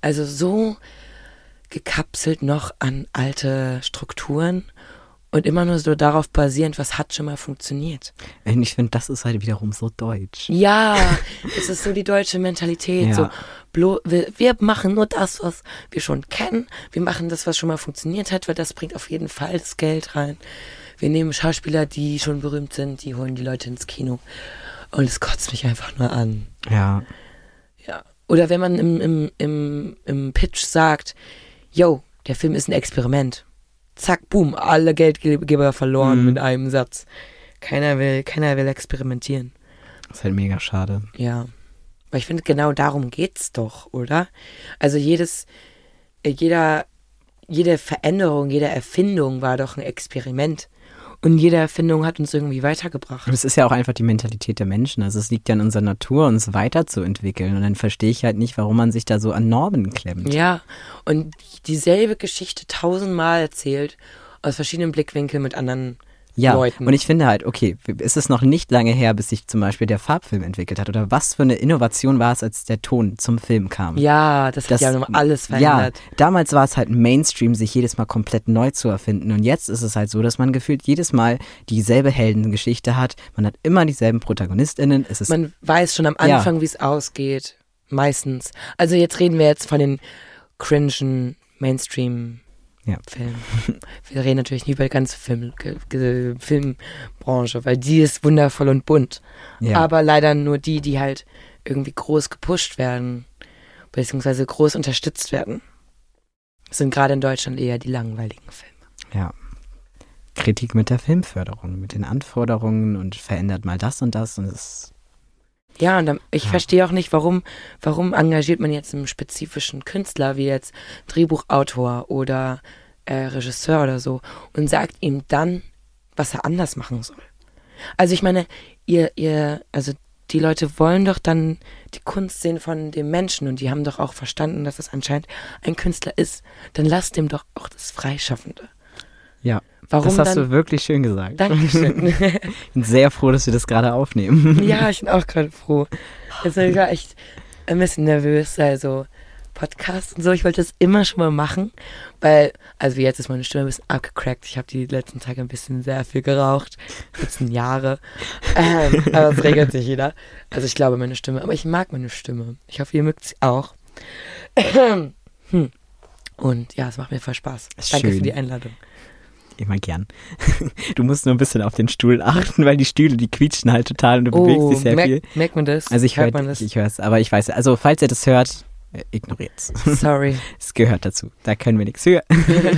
Also so gekapselt noch an alte Strukturen und immer nur so darauf basierend, was hat schon mal funktioniert. Ich finde, das ist halt wiederum so deutsch. Ja, es ist so die deutsche Mentalität. Ja. So, blo wir, wir, machen nur das, was wir schon kennen. Wir machen das, was schon mal funktioniert hat, weil das bringt auf jeden Fall das Geld rein. Wir nehmen Schauspieler, die schon berühmt sind, die holen die Leute ins Kino. Und es kotzt mich einfach nur an. Ja. Ja. Oder wenn man im, im, im, im Pitch sagt, yo, der Film ist ein Experiment zack, boom, alle Geldgeber verloren mhm. mit einem Satz. Keiner will, keiner will experimentieren. Das ist halt mega schade. Ja. Weil ich finde, genau darum geht's doch, oder? Also jedes, jeder, jede Veränderung, jede Erfindung war doch ein Experiment. Und jede Erfindung hat uns irgendwie weitergebracht. Und es ist ja auch einfach die Mentalität der Menschen. Also es liegt ja in unserer Natur, uns weiterzuentwickeln. Und dann verstehe ich halt nicht, warum man sich da so an Normen klemmt. Ja, und dieselbe Geschichte tausendmal erzählt, aus verschiedenen Blickwinkeln mit anderen ja, Leuten. und ich finde halt, okay, ist es noch nicht lange her, bis sich zum Beispiel der Farbfilm entwickelt hat? Oder was für eine Innovation war es, als der Ton zum Film kam? ja, das hat Das- ja alles Ja, verändert. damals war es halt Mainstream, sich jedes Mal komplett neu zu erfinden. Und jetzt ist es halt so, dass man gefühlt jedes Mal dieselbe Heldengeschichte hat. Man hat immer dieselben ProtagonistInnen. Es ist Man weiß schon am Ja. Anfang, wie es ausgeht. Meistens. Also jetzt reden wir jetzt von den cringen Mainstream Ja. Filmen. Wir reden natürlich nie über die ganze Film, Filmbranche, weil die ist wundervoll und bunt. ja. Aber leider nur die, die halt irgendwie groß gepusht werden, beziehungsweise groß unterstützt werden. Sind gerade in Deutschland eher die langweiligen Filme. Ja. Kritik mit der Filmförderung, mit den Anforderungen und verändert mal das und das und es Ja, und dann, ich Ja. verstehe auch nicht, warum, warum engagiert man jetzt einen spezifischen Künstler wie jetzt Drehbuchautor oder äh, Regisseur oder so und sagt ihm dann, was er anders machen soll. Also ich meine, ihr, ihr, also die Leute wollen doch dann die Kunst sehen von dem Menschen und die haben doch auch verstanden, dass es anscheinend ein Künstler ist. Dann lasst dem doch auch das Freischaffende. Ja, Warum das hast dann? du wirklich schön gesagt. Dankeschön. Ich bin sehr froh, dass wir das gerade aufnehmen. Ja, ich bin auch gerade froh. Jetzt bin ich war echt ein bisschen nervös, also Podcast und so. Ich wollte das immer schon mal machen, weil, also jetzt ist meine Stimme ein bisschen abgecrackt. Ich habe die letzten Tage ein bisschen sehr viel geraucht, letzten Jahre. Ähm, aber es regelt sich wieder. Also ich glaube meine Stimme, aber ich mag meine Stimme. Ich hoffe, ihr mögt sie auch. Hm. Und ja, es macht mir voll Spaß. Danke Schön. für die Einladung. Immer gern. Du musst nur ein bisschen auf den Stuhl achten, weil die Stühle, die quietschen halt total und du bewegst dich sehr merkt, viel. merkt man das? Also ich höre das? ich hör's, aber ich weiß, also falls ihr das hört, äh, ignoriert's. Sorry. Es gehört dazu. Da können wir nichts für.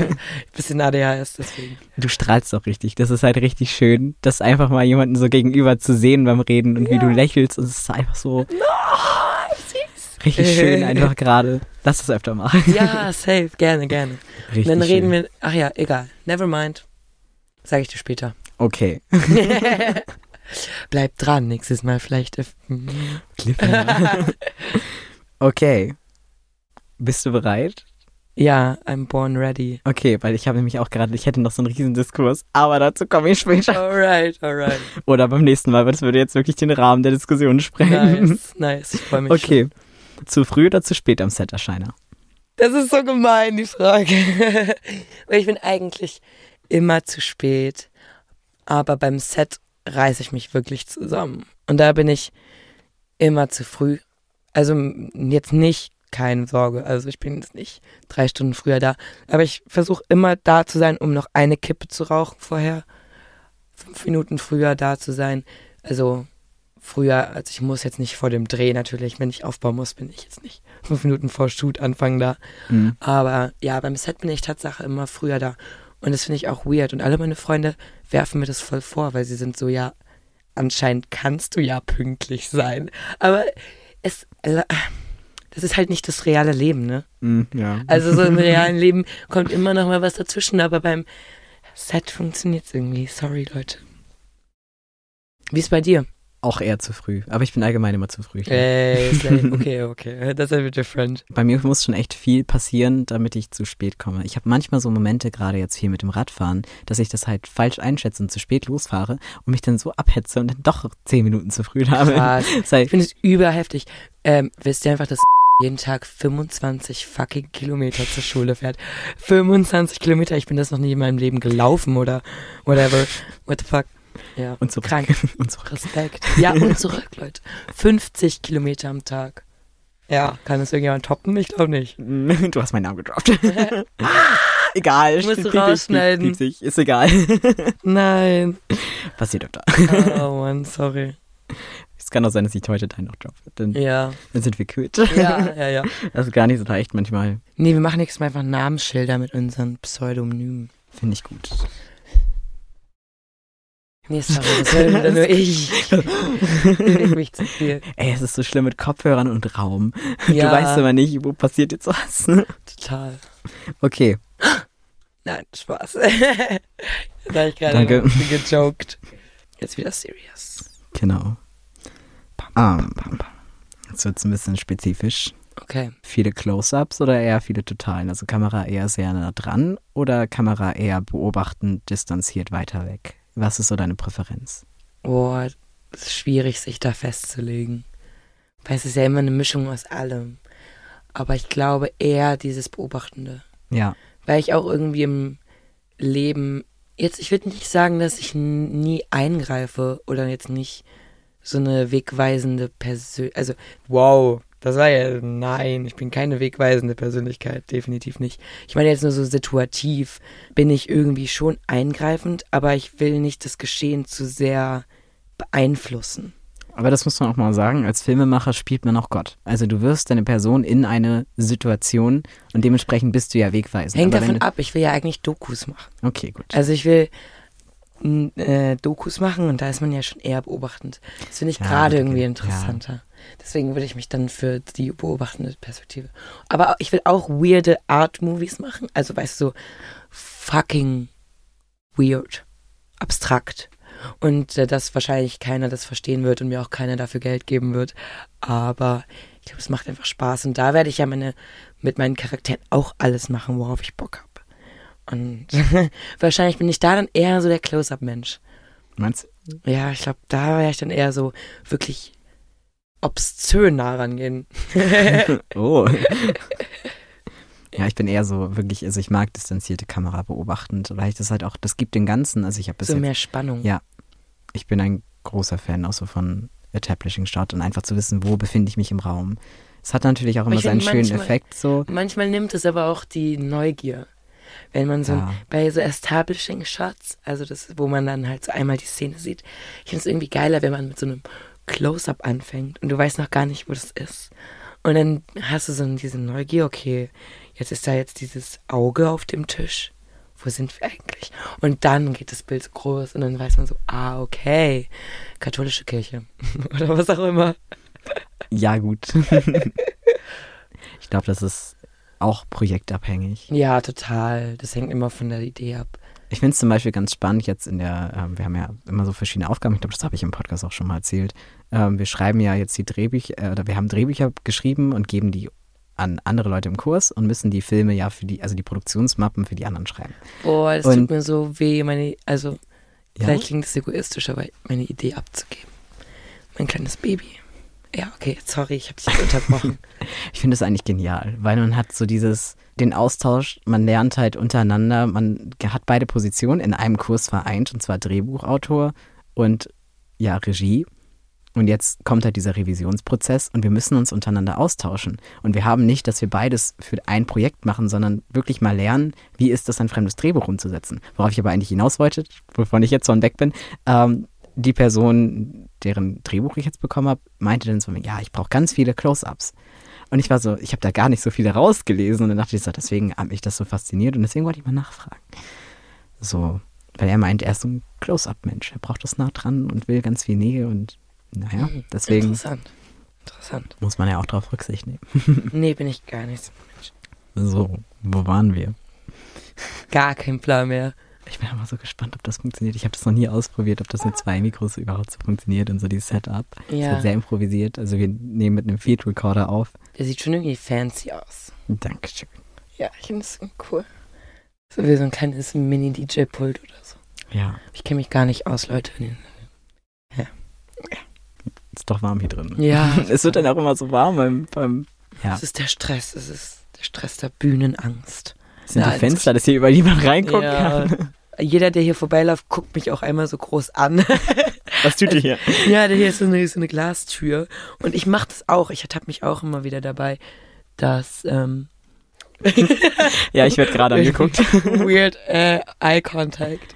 bisschen ADHS, deswegen. Du strahlst doch richtig. Das ist halt richtig schön, das einfach mal jemanden so gegenüber zu sehen beim Reden und wie du lächelst. Und es ist einfach so richtig schön einfach gerade. Lass das öfter machen. Ja, safe, gerne, gerne. Richtig dann reden schön. wir. Ach ja, egal. Never mind. Sag ich dir später. Okay. Bleib dran, nächstes Mal vielleicht. okay. Bist du bereit? Ja, I'm born ready. Okay, weil ich habe nämlich auch gerade, ich hätte noch so einen riesen Diskurs, aber dazu komme ich später. Alright, alright. Oder beim nächsten Mal, weil das würde jetzt wirklich den Rahmen der Diskussion sprengen. Nice, nice. Ich freue mich. schon. Zu früh oder zu spät am Set Erscheiner? Das ist so gemein, die Frage. Weil ich bin eigentlich immer zu spät. Aber beim Set reiße ich mich wirklich zusammen. Und da bin ich immer zu früh. Also jetzt nicht, keine Sorge. Also ich bin jetzt nicht drei Stunden früher da. Aber ich versuche immer da zu sein, um noch eine Kippe zu rauchen vorher. Fünf Minuten früher da zu sein. Also früher, also ich muss jetzt nicht vor dem Dreh natürlich. Wenn ich aufbauen muss, bin ich jetzt nicht fünf Minuten vor Shoot anfangen da. Mhm. Aber ja, beim Set bin ich Tatsache immer früher da. Und das finde ich auch weird. Und alle meine Freunde werfen mir das voll vor, weil sie sind so, ja, anscheinend kannst du ja pünktlich sein. Aber es, also, das ist halt nicht das reale Leben, ne? Mhm, ja. Also so im realen Leben kommt immer noch mal was dazwischen, aber beim Set funktioniert es irgendwie. Sorry, Leute. Wie ist bei dir? Auch eher zu früh. Aber ich bin allgemein immer zu früh. Ey, slay. okay, okay. Das ist ja different. Bei mir muss schon echt viel passieren, damit ich zu spät komme. Ich habe manchmal so Momente, gerade jetzt viel mit dem Radfahren, dass ich das halt falsch einschätze und zu spät losfahre und mich dann so abhetze und dann doch zehn Minuten zu früh bin. Krass. Ich finde es überheftig. Ähm, wisst ihr einfach, dass jeden Tag 25 fucking Kilometer zur Schule fährt? 25 Kilometer, ich bin das noch nie in meinem Leben gelaufen oder whatever. What the fuck? Ja. und zurück. Krank. Und zurück. Respekt. Ja, und zurück, Leute. 50 Kilometer am Tag. Ja, kann es irgendjemand toppen? Ich glaube nicht. Du hast meinen Namen gedroppt. egal. Musst du piep ich, piep- rausschneiden. piep ich. Ist egal. Nein. Passiert öfter. Oh Mann, sorry. Es kann auch sein, dass ich heute deinen noch droppe. Dann, Ja. dann sind wir quitt. Ja, ja, ja. Das ist gar nicht so leicht manchmal. Nee, wir machen nächstes Mal einfach Namensschilder mit unseren Pseudonymen. Finde ich gut. Nee, sorry, das wieder nur ich. Beweg mich zu viel. Ey, es ist so schlimm mit Kopfhörern und Raum. Ja. Du weißt immer nicht, wo passiert jetzt was. Total. Okay, Nein, Spaß. da ich gerade gejoked. Jetzt wieder serious. genau. Um, jetzt wird es ein bisschen spezifisch. Okay. Viele Close-Ups oder eher viele Totalen? Also Kamera eher sehr nah dran oder Kamera eher beobachtend, distanziert weiter weg? Was ist so deine Präferenz? Boah, es ist schwierig, sich da festzulegen. Weil es ist ja immer eine Mischung aus allem. Aber ich glaube eher dieses Beobachtende. Ja. Weil ich auch irgendwie im Leben, jetzt, ich würde nicht sagen, dass ich nie eingreife oder jetzt nicht so eine wegweisende Persönlichkeit, also wow, das war ja, nein, ich bin keine wegweisende Persönlichkeit, definitiv nicht. Ich meine jetzt nur so situativ, bin ich irgendwie schon eingreifend, aber ich will nicht das Geschehen zu sehr beeinflussen. Aber das muss man auch mal sagen, als Filmemacher spielt man auch Gott. Also du wirst deine Person in eine Situation und dementsprechend bist du ja wegweisend. Hängt davon ab, ich will ja eigentlich Dokus machen. Okay, gut. Also ich will äh, Dokus machen und da ist man ja schon eher beobachtend. Das finde ich ja, gerade irgendwie interessanter. Ja. Deswegen würde ich mich dann für die beobachtende Perspektive. Aber ich will auch weirde Art-Movies machen. Also weißt du, so fucking weird. Abstrakt und äh, dass wahrscheinlich keiner das verstehen wird und mir auch keiner dafür Geld geben wird. Aber ich glaube, es macht einfach Spaß und da werde ich ja meine, mit meinen Charakteren auch alles machen, worauf ich Bock habe. Und wahrscheinlich bin ich da dann eher so der Close-Up-Mensch. Meinst du? Ja, ich glaube, da wäre ich dann eher so wirklich obszön nah rangehen. oh. Ja, ich bin eher so wirklich, also ich mag distanzierte Kamera beobachtend, weil ich das halt auch, das gibt den Ganzen, also ich habe So mehr Spannung. Ja, ich bin ein großer Fan auch so von Establishing Shot und einfach zu wissen, wo befinde ich mich im Raum. Es hat natürlich auch immer seinen schönen manchmal, Effekt so. Manchmal nimmt es aber auch die Neugier. Wenn man so ja. bei so Establishing Shots, also das, wo man dann halt so einmal die Szene sieht, ich finde es irgendwie geiler, wenn man mit so einem Close-up anfängt und du weißt noch gar nicht, wo das ist. Und dann hast du so diese Neugier, okay, jetzt ist da jetzt dieses Auge auf dem Tisch. Wo sind wir eigentlich? Und dann geht das Bild so groß und dann weiß man so, ah, okay, katholische Kirche oder was auch immer. Ja, gut. ich glaube, das ist auch projektabhängig. Ja, total. Das hängt immer von der Idee ab. Ich finde es zum Beispiel ganz spannend jetzt in der, äh, wir haben ja immer so verschiedene Aufgaben, ich glaube, das habe ich im Podcast auch schon mal erzählt. Ähm, wir schreiben ja jetzt die Drehbücher, äh, oder wir haben Drehbücher geschrieben und geben die an andere Leute im Kurs und müssen die Filme ja für die, also die Produktionsmappen für die anderen schreiben. Boah, das und, tut mir so weh, meine, also ja? vielleicht klingt es egoistisch, aber meine Idee abzugeben. Mein kleines Baby. Ja, okay, sorry, ich habe dich unterbrochen. ich finde es eigentlich genial, weil man hat so dieses, den Austausch, man lernt halt untereinander, man hat beide Positionen in einem Kurs vereint, und zwar Drehbuchautor und ja, Regie. Und jetzt kommt halt dieser Revisionsprozess und wir müssen uns untereinander austauschen. Und wir haben nicht, dass wir beides für ein Projekt machen, sondern wirklich mal lernen, wie ist das, ein fremdes Drehbuch umzusetzen. Worauf ich aber eigentlich hinaus wollte, wovon ich jetzt schon weg bin. Ähm, die Person, deren Drehbuch ich jetzt bekommen habe, meinte dann so, ja, ich brauche ganz viele Close-ups. Und ich war so, ich habe da gar nicht so viele rausgelesen und dann dachte ich so, deswegen hat mich das so fasziniert und deswegen wollte ich mal nachfragen. So, weil er meint, er ist so ein Close-up-Mensch. Er braucht das nah dran und will ganz viel Nähe und naja, hm, deswegen. Interessant. Interessant. Muss man ja auch darauf Rücksicht nehmen. nee, bin ich gar nicht so Mensch. So, wo waren wir? Gar kein Plan mehr. Ich bin aber so gespannt, ob das funktioniert. Ich habe das noch nie ausprobiert, ob das mit zwei Mikros überhaupt so funktioniert und so dieses Setup. Ja. Das ist sehr improvisiert. Also wir nehmen mit einem Field Recorder auf. Der sieht schon irgendwie fancy aus. Dankeschön. Ja, ich finde das cool. So wie so ein kleines Mini-DJ-Pult oder so. Ja. Ich kenne mich gar nicht aus, Leute. Ja. ja. Ist doch warm hier drin. Ja. es wird dann auch immer so warm beim. beim ja. Es ist der Stress. Es ist der Stress der Bühnenangst. Das sind ja, die Fenster, dass hier überall jemand reingucken ja. kann. Jeder, der hier vorbeiläuft, guckt mich auch einmal so groß an. Was tut ihr hier? Ja, hier ist so eine, so eine Glastür. Und ich mache das auch. Ich ertappe mich auch immer wieder dabei, dass. Ähm ja, ich werde gerade angeguckt. Weird äh, Eye Contact.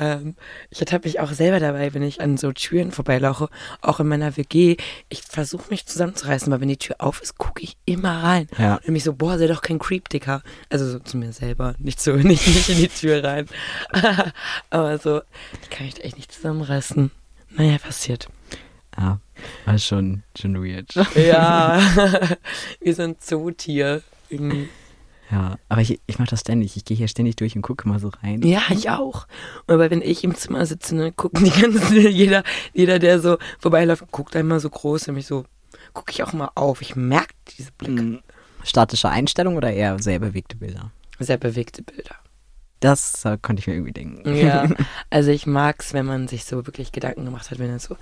Ähm, ich ertappe mich auch selber dabei, wenn ich an so Türen vorbeilauche, auch in meiner WG. Ich versuche mich zusammenzureißen, weil wenn die Tür auf ist, gucke ich immer rein. Ja. Und mich so, boah, sei doch kein Creep, Dicker. Also so zu mir selber, nicht so, nicht, nicht in die Tür rein. Aber so, ich kann mich echt nicht zusammenreißen. Naja, passiert. Ja, war schon, schon weird. Ja, wir sind Zootier. Irgendwie. Ja, aber ich, ich mache das ständig. Ich gehe hier ständig durch und gucke mal so rein. Ja, ich auch. Aber wenn ich im Zimmer sitze, ne, gucken die ganzen, jeder, jeder, der so vorbeiläuft, guckt einmal so groß, nämlich so, gucke ich auch mal auf. Ich merke diese Blicke. Mhm. Statische Einstellung oder eher sehr bewegte Bilder? Sehr bewegte Bilder. Das äh, konnte ich mir irgendwie denken. Ja, also ich mag es, wenn man sich so wirklich Gedanken gemacht hat, wenn dann so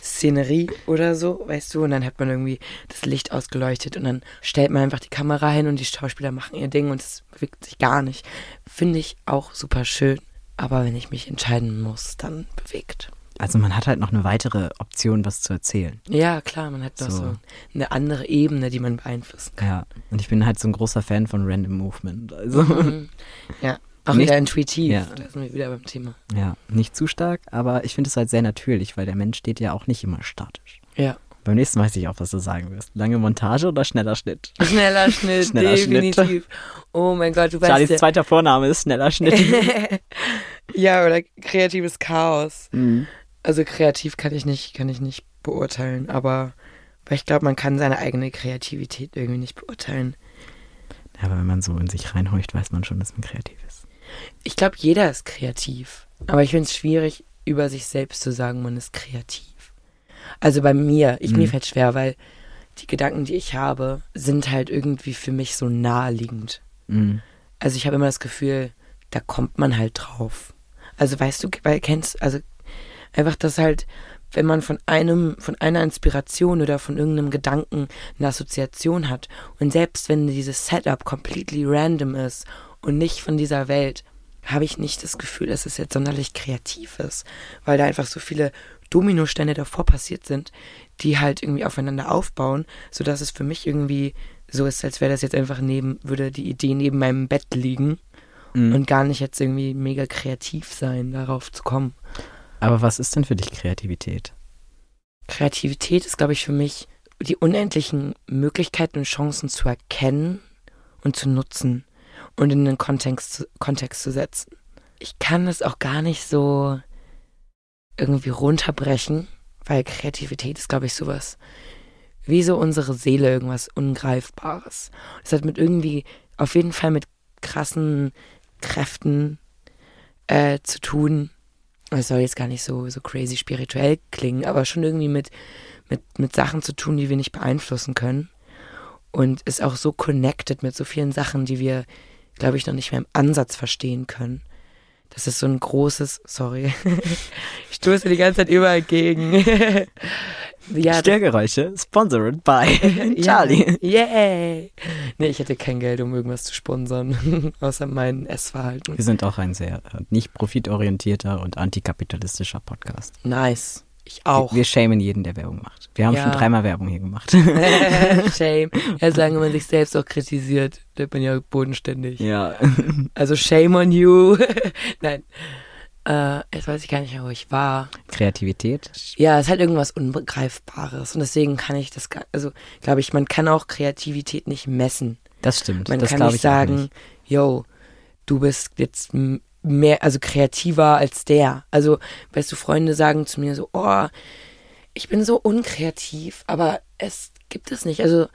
Szenerie oder so, weißt du, und dann hat man irgendwie das Licht ausgeleuchtet und dann stellt man einfach die Kamera hin und die Schauspieler machen ihr Ding und es bewegt sich gar nicht. Finde ich auch super schön, aber wenn ich mich entscheiden muss, dann bewegt. Also man hat halt noch eine weitere Option, was zu erzählen. Ja, klar, man hat noch so, so eine andere Ebene, die man beeinflussen kann. Ja, und ich bin halt so ein großer Fan von Random Movement. Also. Mhm. Ja, auch nicht, wieder intuitiv. Ja. Da sind wir wieder beim Thema. Ja, nicht zu stark, aber ich finde es halt sehr natürlich, weil der Mensch steht ja auch nicht immer statisch. Ja. Beim nächsten weiß ich auch, was du sagen wirst. Lange Montage oder schneller Schnitt? Schneller Schnitt, schneller definitiv. Schnitt. Oh mein Gott, du weißt Charlies ja. zweiter Vorname ist schneller Schnitt. ja, oder kreatives Chaos. Mhm. Also kreativ kann ich nicht, kann ich nicht beurteilen, aber weil ich glaube, man kann seine eigene Kreativität irgendwie nicht beurteilen. Ja, aber wenn man so in sich reinhorcht, weiß man schon, dass man kreativ ist. Ich glaube, jeder ist kreativ. Aber ich finde es schwierig, über sich selbst zu sagen, man ist kreativ. Also bei mir, ich, mhm. mir fällt schwer, weil die Gedanken, die ich habe, sind halt irgendwie für mich so naheliegend. Mhm. Also ich habe immer das Gefühl, da kommt man halt drauf. Also weißt du, weil kennst, also einfach das halt, wenn man von einem, von einer Inspiration oder von irgendeinem Gedanken eine Assoziation hat und selbst wenn dieses Setup completely random ist und nicht von dieser Welt, habe ich nicht das Gefühl, dass es jetzt sonderlich kreativ ist, weil da einfach so viele Dominosteine davor passiert sind, die halt irgendwie aufeinander aufbauen, sodass es für mich irgendwie so ist, als wäre das jetzt einfach neben, würde die Idee neben meinem Bett liegen mhm. und gar nicht jetzt irgendwie mega kreativ sein, darauf zu kommen. Aber was ist denn für dich Kreativität? Kreativität ist, glaube ich, für mich die unendlichen Möglichkeiten und Chancen zu erkennen und zu nutzen und in den Kontext, Kontext zu setzen. Ich kann das auch gar nicht so irgendwie runterbrechen, weil Kreativität ist, glaube ich, sowas wie so unsere Seele, irgendwas Ungreifbares. Es hat mit irgendwie, auf jeden Fall mit krassen Kräften äh, zu tun. Es soll jetzt gar nicht so, so crazy spirituell klingen, aber schon irgendwie mit, mit, mit Sachen zu tun, die wir nicht beeinflussen können. Und ist auch so connected mit so vielen Sachen, die wir glaube ich, noch nicht mehr im Ansatz verstehen können. Das ist so ein großes, sorry, ich stoße die ganze Zeit überall gegen. ja, Störgeräusche, sponsored by Charlie. Ja, yay! Nee, ich hätte kein Geld, um irgendwas zu sponsern, außer mein Essverhalten. Wir sind auch ein sehr äh, nicht profitorientierter und antikapitalistischer Podcast. Nice. Ich auch. Wir, wir shamen jeden, der Werbung macht. Wir haben ja. schon dreimal Werbung hier gemacht. shame. Ja, solange man sich selbst auch kritisiert, bleibt man ja bodenständig. Ja. Also shame on you. Nein. Äh, jetzt weiß ich gar nicht mehr, wo ich war. Kreativität? Ja, es ist halt irgendwas Unbegreifbares. Und deswegen kann ich das, also glaube ich, man kann auch Kreativität nicht messen. Das stimmt. Man das kann nicht sagen, yo, du bist jetzt mehr, also kreativer als der. Also, weißt du, Freunde sagen zu mir so, oh, ich bin so unkreativ, aber es gibt es nicht. Also,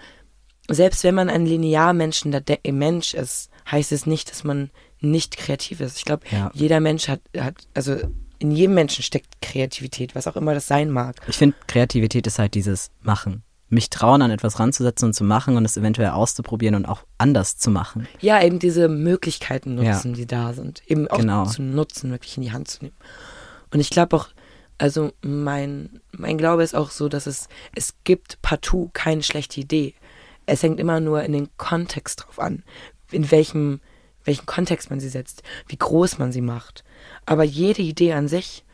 selbst wenn man ein Linearmensch Mensch ist, heißt es nicht, dass man nicht kreativ ist. Ich glaube, ja. jeder Mensch hat, hat, also in jedem Menschen steckt Kreativität, was auch immer das sein mag. Ich finde, Kreativität ist halt dieses Machen mich trauen, an etwas ranzusetzen und zu machen und es eventuell auszuprobieren und auch anders zu machen. Ja, eben diese Möglichkeiten nutzen, ja. die da sind. Eben auch genau. zu nutzen, wirklich in die Hand zu nehmen. Und ich glaube auch, also mein, mein Glaube ist auch so, dass es, es gibt partout keine schlechte Idee. Es hängt immer nur in den Kontext drauf an, in welchem, welchen Kontext man sie setzt, wie groß man sie macht. Aber jede Idee an sich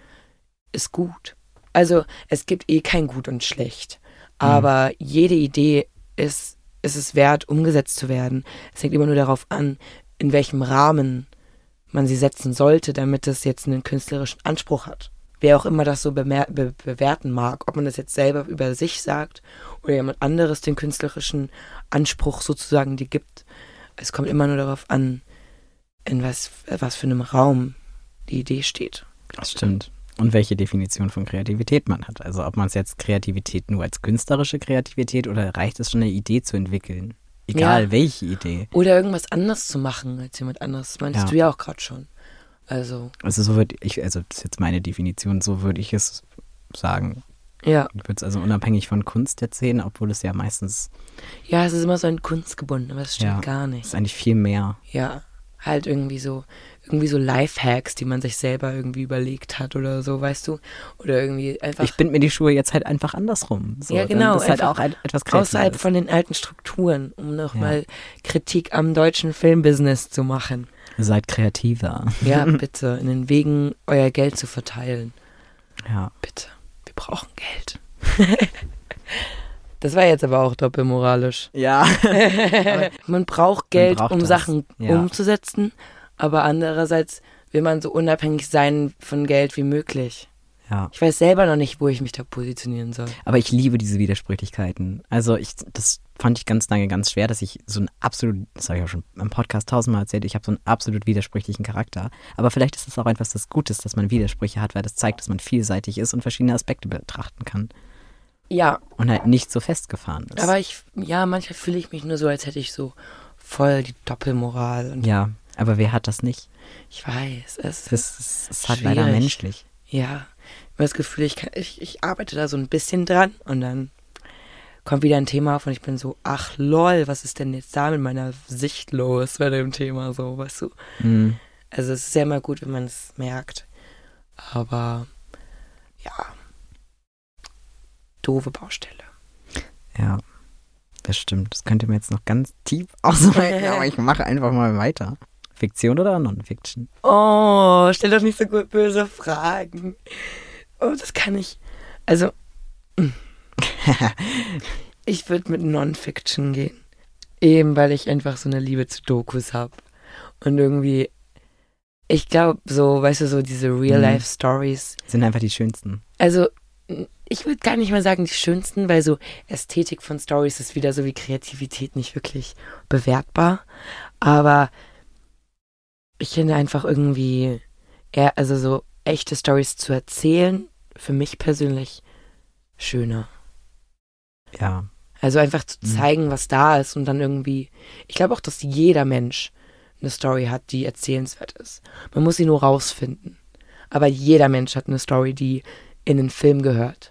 ist gut. Also es gibt eh kein Gut und Schlecht. Mhm. Aber mhm. jede Idee ist, ist es wert, umgesetzt zu werden. Es hängt immer nur darauf an, in welchem Rahmen man sie setzen sollte, damit es jetzt einen künstlerischen Anspruch hat. Wer auch immer das so be bewerten mag, ob man das jetzt selber über sich sagt oder jemand anderes den künstlerischen Anspruch sozusagen die gibt. Es kommt immer nur darauf an, in was, was für einem Raum die Idee steht. Das stimmt und welche Definition von Kreativität man hat. Also ob man es jetzt Kreativität nur als künstlerische Kreativität oder reicht es schon eine Idee zu entwickeln? Egal ja. welche Idee. Oder irgendwas anders zu machen als jemand anderes. Meinst ja. du ja auch gerade schon. Also. Also so würde ich, also das ist jetzt meine Definition, so würde ich es sagen. Ja. Ich würde es also unabhängig von Kunst sehen, obwohl es ja meistens. Ja, es ist immer so ein Kunstgebunden, aber es stimmt ja, gar nicht. Es ist eigentlich viel mehr. Ja. halt irgendwie so, irgendwie so Lifehacks, die man sich selber irgendwie überlegt hat oder so, weißt du? Oder irgendwie einfach. Ich bind mir die Schuhe jetzt halt einfach andersrum. So, ja, genau. Das ist halt auch etwas Kreatives. Außerhalb von den alten Strukturen, um nochmal ja. Kritik am deutschen Filmbusiness zu machen. Seid kreativer. Ja, bitte. In den Wegen, euer Geld zu verteilen. Ja. Bitte. Wir brauchen Geld. Das war jetzt aber auch doppelmoralisch. Ja. man braucht Geld, man braucht um das. Sachen ja. umzusetzen, aber andererseits will man so unabhängig sein von Geld wie möglich. Ja. Ich weiß selber noch nicht, wo ich mich da positionieren soll. Aber ich liebe diese Widersprüchlichkeiten. Also ich, das fand ich ganz lange ganz schwer, dass ich so einen absolut, das habe ich auch schon im Podcast tausendmal erzählt, ich habe so einen absolut widersprüchlichen Charakter. Aber vielleicht ist es auch etwas das Gutes, dass man Widersprüche hat, weil das zeigt, dass man vielseitig ist und verschiedene Aspekte betrachten kann. Ja. Und halt nicht so festgefahren ist. Aber ich, ja, manchmal fühle ich mich nur so, als hätte ich so voll die Doppelmoral. ja, aber wer hat das nicht? Ich weiß, es ist, ist halt leider menschlich. Ja, ich habe das Gefühl, ich, kann, ich, ich arbeite da so ein bisschen dran und dann kommt wieder ein Thema auf und ich bin so, ach lol, was ist denn jetzt da mit meiner Sicht los bei dem Thema, so, weißt du? Mhm. Also es ist ja immer gut, wenn man es merkt. Aber ja, doofe Baustelle. Ja, das stimmt. Das könnte mir jetzt noch ganz tief ausweiten, aber ich mache einfach mal weiter. Fiktion oder Non-Fiction? Oh, stell doch nicht so gut böse Fragen. Oh, das kann ich. Also, ich würde mit Non-Fiction gehen. Eben, weil ich einfach so eine Liebe zu Dokus habe. Und irgendwie, ich glaube, so, weißt du, so diese Real-Life-Stories. Sind einfach die schönsten. Also, ich würde gar nicht mal sagen die schönsten, weil so Ästhetik von Stories ist wieder so wie Kreativität nicht wirklich bewertbar. Aber ich finde einfach irgendwie eher, also so echte Stories zu erzählen, für mich persönlich schöner. Ja. Also einfach zu mhm. zeigen, mhm. was da ist und dann irgendwie. Ich glaube auch, dass jeder Mensch eine Story hat, die erzählenswert ist. Man muss sie nur rausfinden. Aber jeder Mensch hat eine Story, die in den Film gehört.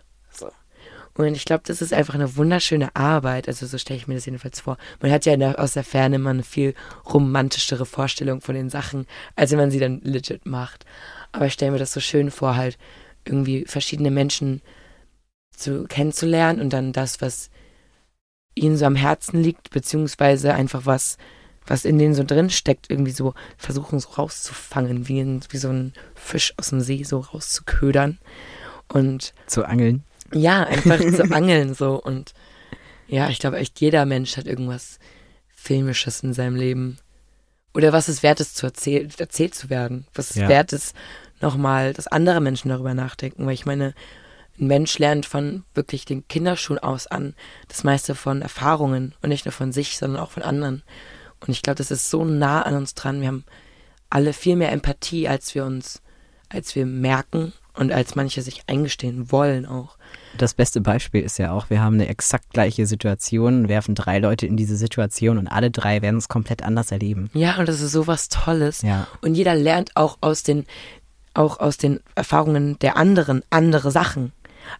Und ich glaube, das ist einfach eine wunderschöne Arbeit. Also so stelle ich mir das jedenfalls vor. Man hat ja der, aus der Ferne immer eine viel romantischere Vorstellung von den Sachen, als wenn man sie dann legit macht. Aber ich stelle mir das so schön vor, halt irgendwie verschiedene Menschen zu kennenzulernen und dann das, was ihnen so am Herzen liegt, beziehungsweise einfach was, was in denen so drin steckt, irgendwie so versuchen so rauszufangen, wie, ein, wie so ein Fisch aus dem See so rauszuködern. Und zu angeln. Ja, einfach zu angeln so. Und ja, ich glaube echt, jeder Mensch hat irgendwas Filmisches in seinem Leben. Oder was es wert ist, zu erzähl erzählt zu werden. Was es ja. wert ist, nochmal, dass andere Menschen darüber nachdenken. Weil ich meine, ein Mensch lernt von wirklich den Kinderschuhen aus an das meiste von Erfahrungen und nicht nur von sich, sondern auch von anderen. Und ich glaube, das ist so nah an uns dran. Wir haben alle viel mehr Empathie, als wir uns, als wir merken und als manche sich eingestehen wollen auch. Das beste Beispiel ist ja auch, wir haben eine exakt gleiche Situation, werfen drei Leute in diese Situation und alle drei werden es komplett anders erleben. Ja, und das ist so was Tolles. Ja. Und jeder lernt auch aus den, auch aus den Erfahrungen der anderen andere Sachen.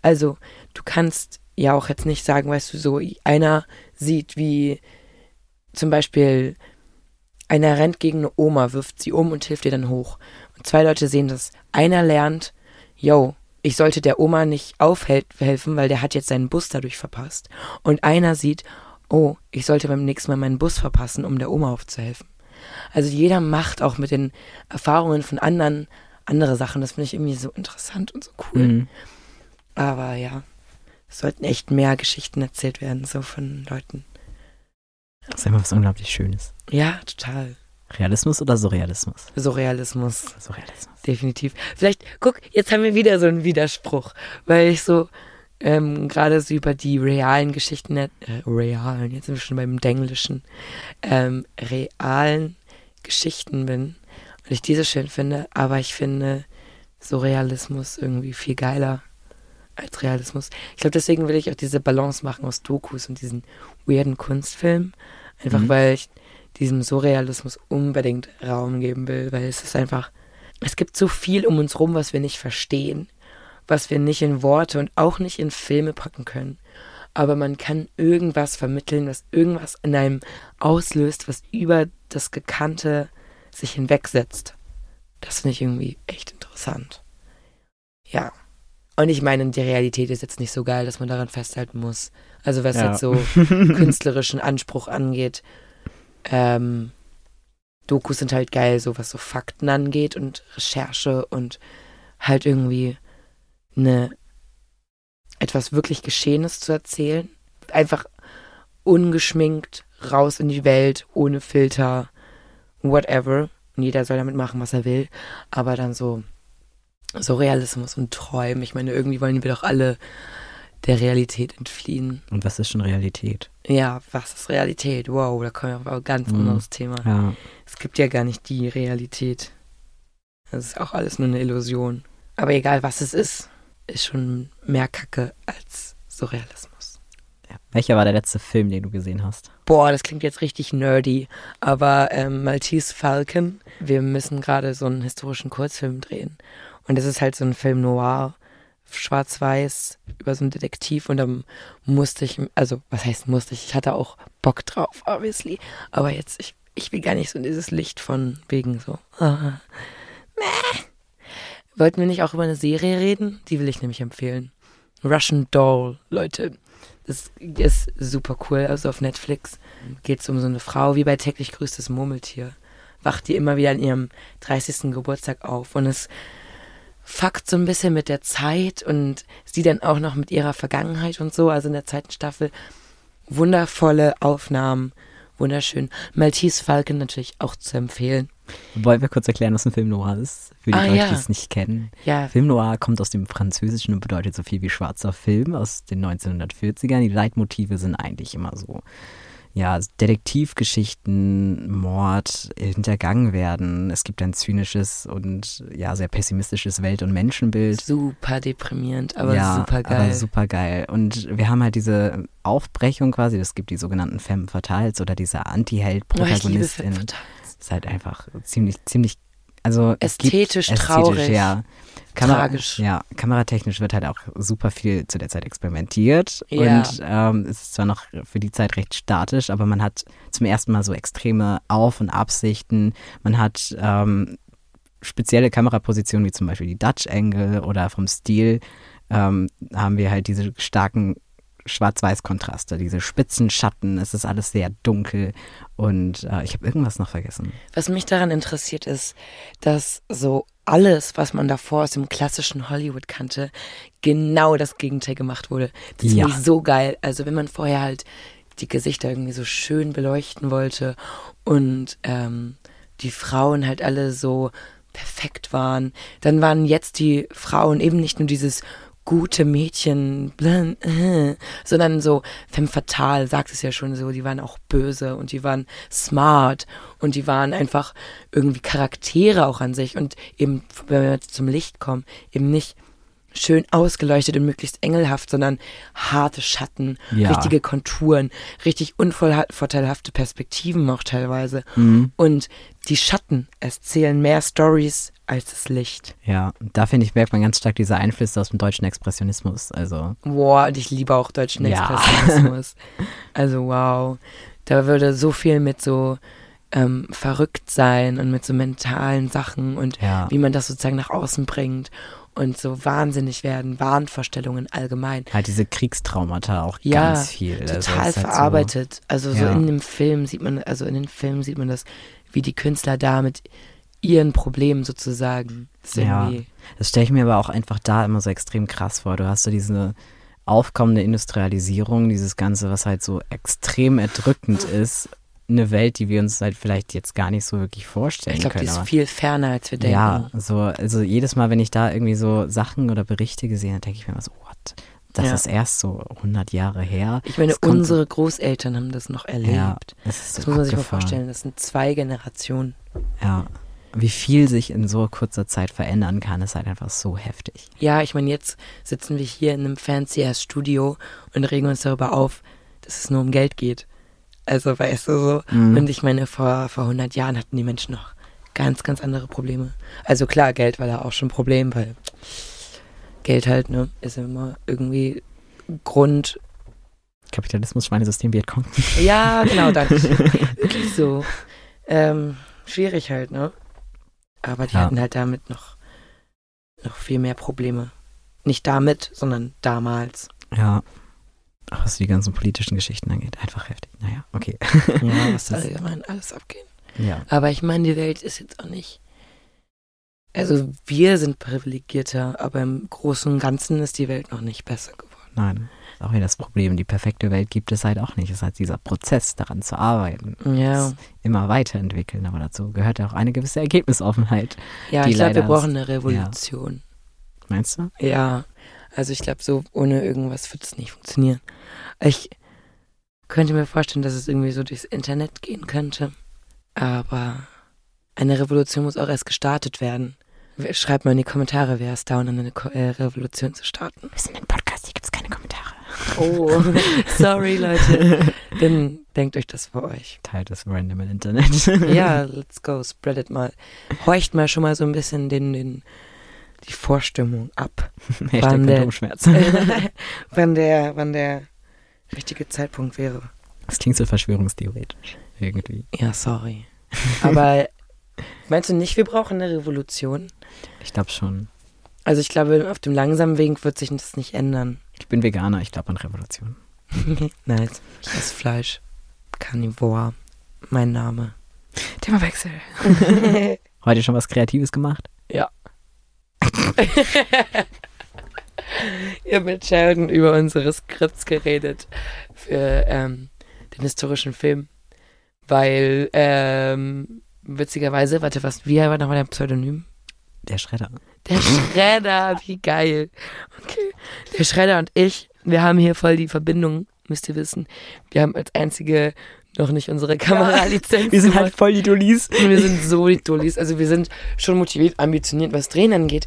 Also, du kannst ja auch jetzt nicht sagen, weißt du, so einer sieht, wie zum Beispiel einer rennt gegen eine Oma, wirft sie um und hilft ihr dann hoch. Und zwei Leute sehen das. Einer lernt, yo, ich sollte der Oma nicht aufhelfen, weil der hat jetzt seinen Bus dadurch verpasst. Und einer sieht, oh, ich sollte beim nächsten Mal meinen Bus verpassen, um der Oma aufzuhelfen. Also jeder macht auch mit den Erfahrungen von anderen andere Sachen. Das finde ich irgendwie so interessant und so cool. Mhm. Aber ja, es sollten echt mehr Geschichten erzählt werden, so von Leuten. Das ist immer was unglaublich Schönes. Ja, total. Realismus oder Surrealismus? Surrealismus. Surrealismus. Definitiv. Vielleicht, guck, jetzt haben wir wieder so einen Widerspruch, weil ich so ähm, gerade so über die realen Geschichten, äh, realen, jetzt sind wir schon beim Denglischen, ähm, realen Geschichten bin und ich diese schön finde, aber ich finde Surrealismus irgendwie viel geiler als Realismus. Ich glaube, deswegen will ich auch diese Balance machen aus Dokus und diesen weirden Kunstfilmen, einfach mhm. weil ich diesem Surrealismus unbedingt Raum geben will, weil es ist einfach, es gibt so viel um uns rum, was wir nicht verstehen, was wir nicht in Worte und auch nicht in Filme packen können. Aber man kann irgendwas vermitteln, was irgendwas in einem auslöst, was über das Gekannte, sich hinwegsetzt. Das finde ich irgendwie echt interessant. Ja. Und ich meine, die Realität ist jetzt nicht so geil, dass man daran festhalten muss. Also was Ja. jetzt so künstlerischen Anspruch angeht. Ähm, Dokus sind halt geil, so was so Fakten angeht und Recherche und halt irgendwie eine etwas wirklich Geschehenes zu erzählen. Einfach ungeschminkt raus in die Welt, ohne Filter, whatever. Und jeder soll damit machen, was er will. Aber dann so, so Realismus und Träumen. Ich meine, irgendwie wollen wir doch alle der Realität entfliehen. Und was ist schon Realität? Ja, was ist Realität? Wow, da kommen wir auf ein ganz Mhm. anderes Thema. Ja. Es gibt ja gar nicht die Realität. Das ist auch alles nur eine Illusion. Aber egal, was es ist, ist schon mehr Kacke als Surrealismus. ja. Welcher war der letzte Film, den du gesehen hast? Boah, das klingt jetzt richtig nerdy, aber ähm, Maltese Falcon, wir müssen gerade so einen historischen Kurzfilm drehen. Und das ist halt so ein Film noir, schwarz-weiß, über so einen Detektiv. Und dann musste ich, also was heißt musste ich, ich hatte auch Bock drauf, obviously. Aber jetzt, ich, ich will gar nicht so in dieses Licht von wegen so. Ah, meh. Wollten wir nicht auch über eine Serie reden? Die will ich nämlich empfehlen. Russian Doll, Leute. Das ist super cool. Also auf Netflix geht es um so eine Frau, wie bei täglich grüßtes Murmeltier. Wacht die immer wieder an ihrem 30. Geburtstag auf und es fuckt so ein bisschen mit der Zeit und sie dann auch noch mit ihrer Vergangenheit und so. Also in der zweiten Staffel wundervolle Aufnahmen, wunderschön. Maltese Falcon natürlich auch zu empfehlen. Wollen wir kurz erklären, was ein Film noir ist? Für die Ah, Leute, ja. die es nicht kennen. Ja, Film noir kommt aus dem Französischen und bedeutet so viel wie schwarzer Film aus den 1940ern. Die Leitmotive sind eigentlich immer so, ja, Detektivgeschichten, Mord, hintergangen werden. Es gibt ein zynisches und ja, sehr pessimistisches Welt- und Menschenbild. super deprimierend, aber ja, super geil. Aber super geil. Und wir haben halt diese Aufbrechung quasi, es gibt die sogenannten Femme Fatales oder diese oh, Anti-Held-Protagonistin. Femme ist halt einfach ziemlich, ziemlich, also es gibt- Ästhetisch traurig. ja. Kamera, Tragisch. Ja, kameratechnisch wird halt auch super viel zu der Zeit experimentiert. Ja. Und ähm, es ist zwar noch für die Zeit recht statisch, aber man hat zum ersten Mal so extreme Auf- und Absichten. Man hat ähm, spezielle Kamerapositionen, wie zum Beispiel die Dutch Angle oder vom Stil, ähm, haben wir halt diese starken Schwarz-Weiß-Kontraste, diese spitzen Schatten, es ist alles sehr dunkel und äh, ich habe irgendwas noch vergessen. Was mich daran interessiert ist, dass so alles, was man davor aus dem klassischen Hollywood kannte, genau das Gegenteil gemacht wurde. Das Ja. finde ich so geil. Also wenn man vorher halt die Gesichter irgendwie so schön beleuchten wollte und ähm, die Frauen halt alle so perfekt waren, dann waren jetzt die Frauen eben nicht nur dieses gute Mädchen, äh, sondern so femme fatale, sagt es ja schon so, die waren auch böse und die waren smart und die waren einfach irgendwie Charaktere auch an sich und eben, wenn wir jetzt zum Licht kommen, eben nicht schön ausgeleuchtet und möglichst engelhaft, sondern harte Schatten, Ja. richtige Konturen, richtig unvorteilhafte Perspektiven auch teilweise. Mhm. Und die Schatten erzählen mehr Stories als das Licht. Ja, da finde ich, merkt man ganz stark diese Einflüsse aus dem deutschen Expressionismus. Also, Boah, und ich liebe auch deutschen Ja. Expressionismus. also wow, da würde so viel mit so ähm, verrückt sein und mit so mentalen Sachen und ja. wie man das sozusagen nach außen bringt und so wahnsinnig werden, Wahnvorstellungen allgemein. Halt diese Kriegstraumata auch Ja, ganz viel. Also, Total halt verarbeitet. also so Ja. in dem Film sieht man, also in den Filmen sieht man das, wie die Künstler da mit ihren Problemen sozusagen. Ist Ja. So, das stelle ich mir aber auch einfach da immer so extrem krass vor. Du hast so diese aufkommende Industrialisierung, dieses Ganze, was halt so extrem erdrückend ist. Eine Welt, die wir uns halt vielleicht jetzt gar nicht so wirklich vorstellen ich glaube, die können. ist viel ferner, als wir denken. Ja, so, also jedes Mal, wenn ich da irgendwie so Sachen oder Berichte gesehen habe, denke ich mir immer so, what? Das Ja. ist erst so 100 Jahre her. Ich meine, unsere Großeltern haben das noch erlebt. Ja, das so das muss man sich mal vorstellen. Das sind zwei Generationen. Ja. Wie viel sich in so kurzer Zeit verändern kann, ist halt einfach so heftig. Ja, ich meine, jetzt sitzen wir hier in einem fancy ass Studio und regen uns darüber auf, dass es nur um Geld geht. Also, weißt du so. Mhm. Und ich meine, vor, vor 100 Jahren hatten die Menschen noch ganz, ganz andere Probleme. Also klar, Geld war da auch schon ein Problem, weil Geld halt, ne, ist immer irgendwie Grund. Kapitalismus, Schweinesystem, Vietcong. Ja, genau, danke. Wirklich so. Ähm, schwierig halt, ne? Aber die Ja. hatten halt damit noch, noch viel mehr Probleme. Nicht damit, sondern damals. Ja. Auch was die ganzen politischen Geschichten angeht, einfach heftig. Naja, okay. Ja, was Das- allgemein alles abgehen. Ja. Aber ich meine, die Welt ist jetzt auch nicht. Also wir sind privilegierter, aber im Großen und Ganzen ist die Welt noch nicht besser geworden. Nein. Ist auch wieder das Problem. Die perfekte Welt gibt es halt auch nicht. Es ist halt dieser Prozess, daran zu arbeiten. Ja, immer weiterentwickeln. Aber dazu gehört ja auch eine gewisse Ergebnisoffenheit. ja ich glaube, wir brauchen eine Revolution. Meinst du? Ja, also ich glaube, so ohne irgendwas wird es nicht funktionieren. Ich könnte mir vorstellen, dass es irgendwie so durchs Internet gehen könnte. Aber eine Revolution muss auch erst gestartet werden. Schreibt mal in die Kommentare, wer ist down, eine Ko äh, Revolution zu starten. Wir sind ein Podcast, hier gibt es keine Kommentare. Oh, sorry Leute. Dann denkt euch das für euch. Teilt das random im Internet. Ja, let's go, spread it mal. Horcht mal schon mal so ein bisschen den, den, die Vorstimmung ab. Hashtag Wann der- wann der, wann der richtige Zeitpunkt wäre. Das klingt so verschwörungstheoretisch. Irgendwie. Ja, sorry. Aber meinst du nicht, wir brauchen eine Revolution? Ich glaube schon. Also ich glaube, auf dem langsamen Weg wird sich das nicht ändern. Ich bin Veganer, ich glaube an Revolution. nice. Ich esse Fleisch. Carnivore. Mein Name. Themawechsel. Heute schon was Kreatives gemacht? Ja. Ich habe mit Sheldon über unsere Skripts geredet für ähm, den historischen Film. Weil, ähm, witzigerweise, warte, was, wie war nochmal dein Pseudonym? Der Schredder. Der Schredder, wie geil. Okay. Der Schredder und ich, wir haben hier voll die Verbindung, müsst ihr wissen. Wir haben als einzige noch nicht unsere Kameralizenz. Wir sind halt voll die Dullis. Und wir sind so die Dullis. Also wir sind schon motiviert, ambitioniert, was Drehen angeht.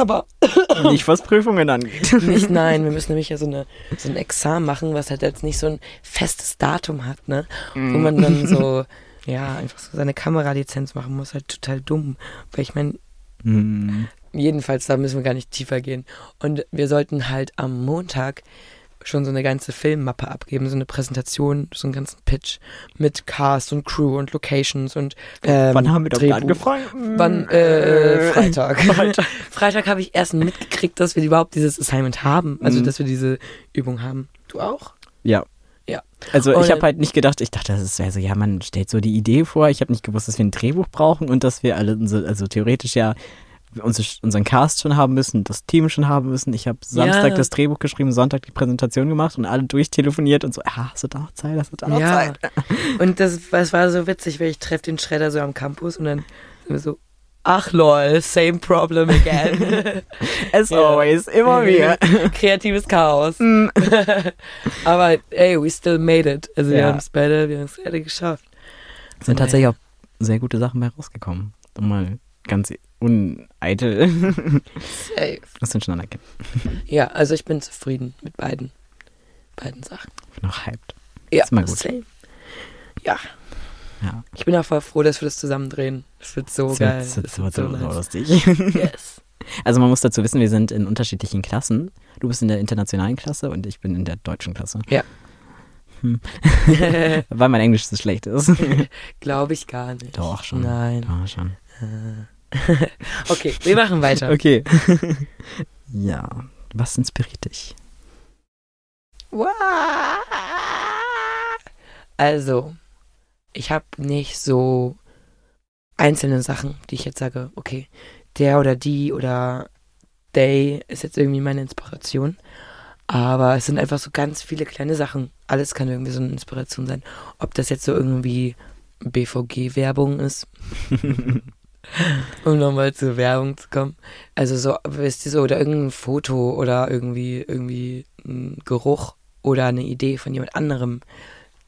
Aber Nicht was Prüfungen angeht. nicht, nein, wir müssen nämlich ja so, eine, so ein Examen machen, was halt jetzt nicht so ein festes Datum hat, ne? Wo man dann so, ja, einfach so seine Kameralizenz machen muss, halt total dumm. Weil ich meine, Hm. jedenfalls, da müssen wir gar nicht tiefer gehen. Und wir sollten halt am Montag schon so eine ganze Filmmappe abgeben, so eine Präsentation, so einen ganzen Pitch mit Cast und Crew und Locations und ähm, Wann haben wir damit angefangen? Wann? Äh, Freitag. Freitag. Freitag habe ich erst mitgekriegt, dass wir überhaupt dieses Assignment haben. Also, Mhm. dass wir diese Übung haben. Du auch? Ja. Ja. Also Und- ich habe halt nicht gedacht, ich dachte, das wäre so, ja, man stellt so die Idee vor. Ich habe nicht gewusst, dass wir ein Drehbuch brauchen und dass wir alle, also theoretisch ja unseren Cast schon haben müssen, das Team schon haben müssen. Ich habe Samstag Ja. das Drehbuch geschrieben, Sonntag die Präsentation gemacht und alle durchtelefoniert und so, ah, hast du da noch Zeit, hast du da noch Ja. Zeit? Und das, das war so witzig, weil ich treffe den Schredder so am Campus und dann sind wir so, ach lol, same problem again. As always, immer wieder. Kreatives Chaos. Aber ey, we still made it. Also wir Ja. haben es beide, wir haben es beide geschafft. Es sind tatsächlich auch sehr gute Sachen bei rausgekommen. Um mal ganz uneitel. Safe. Das sind schon anerkennen. Ja, also ich bin zufrieden mit beiden, beiden Sachen. Ich bin noch hyped. Ja, Ist mal gut. same. Ja, Ja. ich bin auch voll froh, dass wir das zusammen drehen. Das wird so Das geil. wird, das wird, Das wird so, so nice. lustig. Yes. Also man muss dazu wissen, wir sind in unterschiedlichen Klassen. Du bist in der internationalen Klasse und ich bin in der deutschen Klasse. Ja. Hm. Weil mein Englisch so schlecht ist. Glaube ich gar nicht. Doch, schon. Nein. Ja, schon. Äh. okay, wir machen weiter. Okay. ja. Was inspiriert dich? Also, ich habe nicht so einzelne Sachen, die ich jetzt sage, okay, der oder die oder they ist jetzt irgendwie meine Inspiration. Aber es sind einfach so ganz viele kleine Sachen. Alles kann irgendwie so eine Inspiration sein. Ob das jetzt so irgendwie BVG-Werbung ist, um nochmal zur Werbung zu kommen. Also so, wisst ihr so, oder irgendein Foto oder irgendwie, irgendwie ein Geruch oder eine Idee von jemand anderem,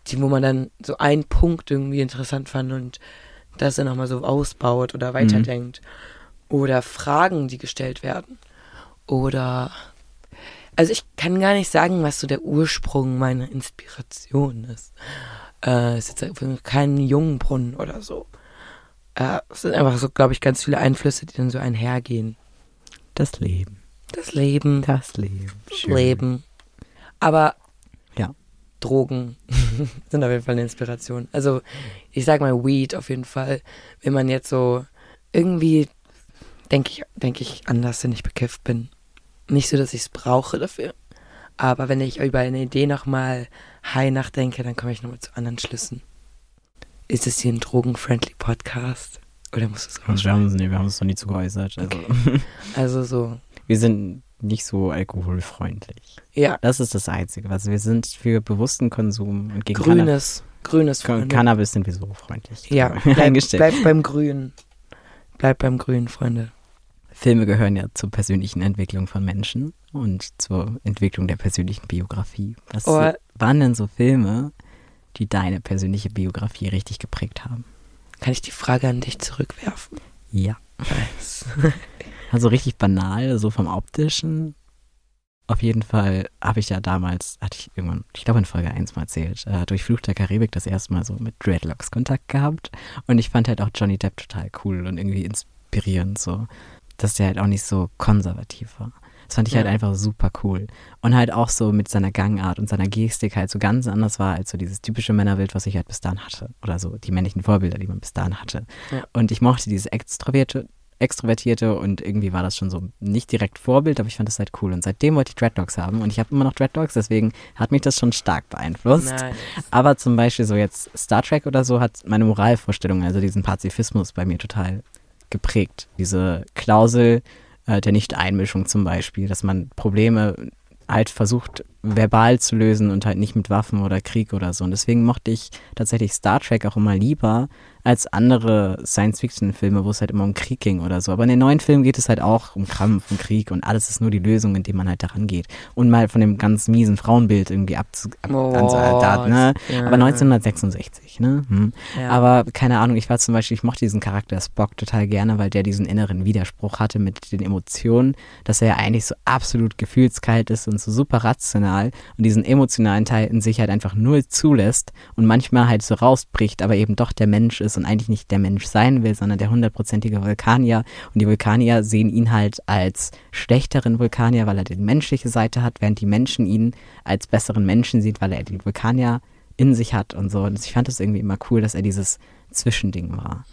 die, wo man dann so einen Punkt irgendwie interessant fand und das dann nochmal so ausbaut oder weiterdenkt. Oder Fragen, die gestellt werden. Oder also ich kann gar nicht sagen, was so der Ursprung meiner Inspiration ist. Äh, es ist jetzt kein Jungbrunnen oder so. Äh, es sind einfach so, glaube ich, ganz viele Einflüsse, die dann so einhergehen. Das Leben. Das Leben, Das Leben. das Leben. Aber Ja. Drogen, sind auf jeden Fall eine Inspiration. Also ich sag mal Weed auf jeden Fall. Wenn man jetzt so irgendwie denke ich, denke ich anders, wenn ich bekifft bin. Nicht so, dass ich es brauche dafür. Aber wenn ich über eine Idee nochmal high nachdenke, dann komme ich nochmal zu anderen Schlüssen. Ist es hier ein drogenfriendly Podcast? Oder muss es also wir, haben, nee, wir haben uns noch nie zu geäußert. Also. Okay. also so. Wir sind nicht so alkoholfreundlich. Ja. Das ist das Einzige. Also wir sind für bewussten Konsum und gegen Grünes. Cannabis, Grünes. Freunde. Cannabis sind wir so freundlich. Ja, bleib, bleib beim Grün. Bleib beim Grün, Freunde. Filme gehören ja zur persönlichen Entwicklung von Menschen und zur Entwicklung der persönlichen Biografie. Was oh. waren denn so Filme, die deine persönliche Biografie richtig geprägt haben? Kann ich die Frage an dich zurückwerfen? Ja. Nice. also richtig banal, so vom optischen. Auf jeden Fall habe ich ja damals, hatte ich irgendwann, ich glaube in Folge 1 mal erzählt, äh, durch Fluch der Karibik das erste Mal so mit Dreadlocks Kontakt gehabt. Und ich fand halt auch Johnny Depp total cool und irgendwie inspirierend so dass der halt auch nicht so konservativ war. Das fand ich halt ja. halt einfach super cool. Und halt auch so mit seiner Gangart und seiner Gestik halt so ganz anders war als so dieses typische Männerbild, was ich halt bis dahin hatte. Oder so die männlichen Vorbilder, die man bis dahin hatte. Ja. Und ich mochte dieses extrovertierte, extrovertierte und irgendwie war das schon so nicht direkt Vorbild, aber ich fand das halt cool. Und seitdem wollte ich Dreadlocks haben und ich habe immer noch Dreadlocks, deswegen hat mich das schon stark beeinflusst. Nice. Aber zum Beispiel so jetzt Star Trek oder so hat meine Moralvorstellung, also diesen Pazifismus bei mir total geprägt. Diese Klausel äh, der Nicht-Einmischung zum Beispiel, dass man Probleme halt versucht verbal zu lösen und halt nicht mit Waffen oder Krieg oder so. Und deswegen mochte ich tatsächlich Star Trek auch immer lieber als andere Science-Fiction-Filme, wo es halt immer um Krieg ging oder so. Aber in den neuen Filmen geht es halt auch um Krampf und Krieg und alles ist nur die Lösung, indem man halt daran geht. Und mal von dem ganz miesen Frauenbild irgendwie abzu... Ab, oh, da, ne? Ja. Aber 1966, ne? Hm. Ja. Aber keine Ahnung, ich war zum Beispiel, ich mochte diesen Charakter Spock total gerne, weil der diesen inneren Widerspruch hatte mit den Emotionen, dass er ja eigentlich so absolut gefühlskalt ist und so super rational und diesen emotionalen Teil in sich halt einfach null zulässt und manchmal halt so rausbricht, aber eben doch der Mensch ist und eigentlich nicht der Mensch sein will, sondern der hundertprozentige Vulkanier. Und die Vulkanier sehen ihn halt als schlechteren Vulkanier, weil er die menschliche Seite hat, während die Menschen ihn als besseren Menschen sieht, weil er die Vulkanier in sich hat und so. Und ich fand es irgendwie immer cool, dass er dieses Zwischending war.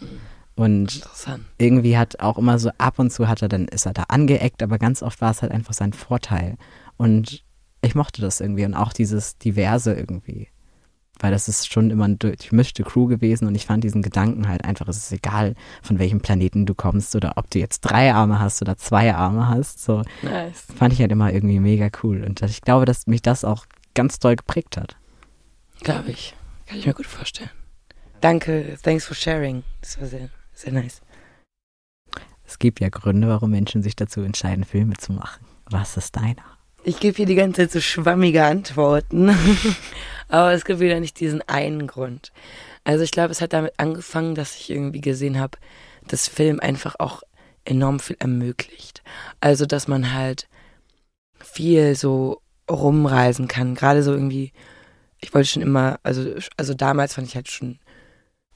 Und irgendwie hat auch immer so ab und zu hat er dann ist er da angeeckt, aber ganz oft war es halt einfach sein Vorteil. Und ich mochte das irgendwie und auch dieses Diverse irgendwie weil das ist schon immer eine durchmischte Crew gewesen und ich fand diesen Gedanken halt einfach, es ist egal, von welchem Planeten du kommst oder ob du jetzt drei Arme hast oder zwei Arme hast. So nice. fand ich halt immer irgendwie mega cool und ich glaube, dass mich das auch ganz doll geprägt hat. Glaube ich. Kann ich mir gut vorstellen. Danke, thanks for sharing. Das war sehr, sehr nice. Es gibt ja Gründe, warum Menschen sich dazu entscheiden, Filme zu machen. Was ist deiner? Ich gebe hier die ganze Zeit so schwammige Antworten. Aber es gibt wieder nicht diesen einen Grund. Also ich glaube, es hat damit angefangen, dass ich irgendwie gesehen habe, dass Film einfach auch enorm viel ermöglicht. Also, dass man halt viel so rumreisen kann. Gerade so irgendwie, ich wollte schon immer, also, also damals fand ich halt schon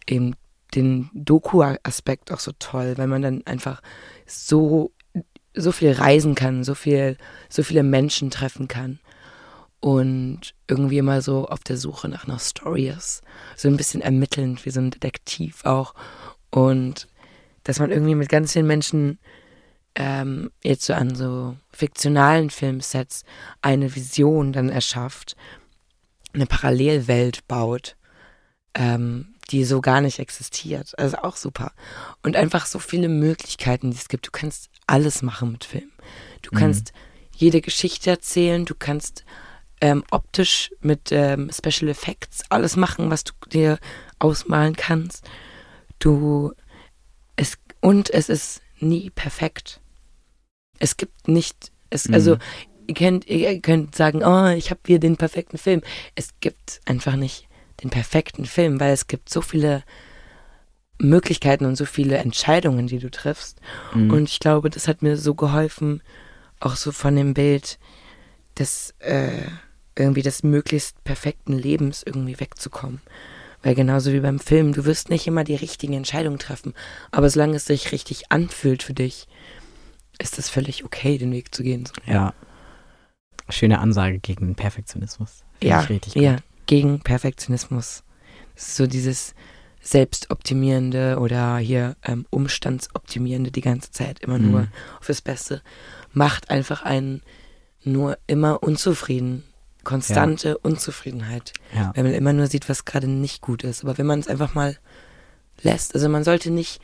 eben den Doku-Aspekt auch so toll, weil man dann einfach so so viel reisen kann, so viel, so viele Menschen treffen kann und irgendwie immer so auf der Suche nach einer Story ist. So ein bisschen ermittelnd, wie so ein Detektiv auch. Und dass man irgendwie mit ganz vielen Menschen ähm, jetzt so an so fiktionalen Filmsets eine Vision dann erschafft, eine Parallelwelt baut, ähm, die so gar nicht existiert. Also auch super. Und einfach so viele Möglichkeiten, die es gibt. Du kannst alles machen mit Film. Du mhm. kannst jede Geschichte erzählen, du kannst ähm, optisch mit ähm, Special Effects alles machen, was du dir ausmalen kannst. Du es und es ist nie perfekt. Es gibt nicht es mhm. also ihr könnt ihr könnt sagen, oh, ich habe hier den perfekten Film. Es gibt einfach nicht den perfekten Film, weil es gibt so viele Möglichkeiten und so viele Entscheidungen, die du triffst. Mhm. Und ich glaube, das hat mir so geholfen, auch so von dem Bild des äh, irgendwie des möglichst perfekten Lebens irgendwie wegzukommen. Weil genauso wie beim Film, du wirst nicht immer die richtigen Entscheidungen treffen, aber solange es sich richtig anfühlt für dich, ist es völlig okay, den Weg zu gehen. Ja. Schöne Ansage gegen den Perfektionismus. Find ja, ja. Gegen Perfektionismus. So dieses Selbstoptimierende oder hier ähm, Umstandsoptimierende die ganze Zeit, immer nur mhm. fürs Beste, macht einfach einen nur immer unzufrieden. Konstante ja. Unzufriedenheit. Ja. Wenn man immer nur sieht, was gerade nicht gut ist. Aber wenn man es einfach mal lässt, also man sollte nicht,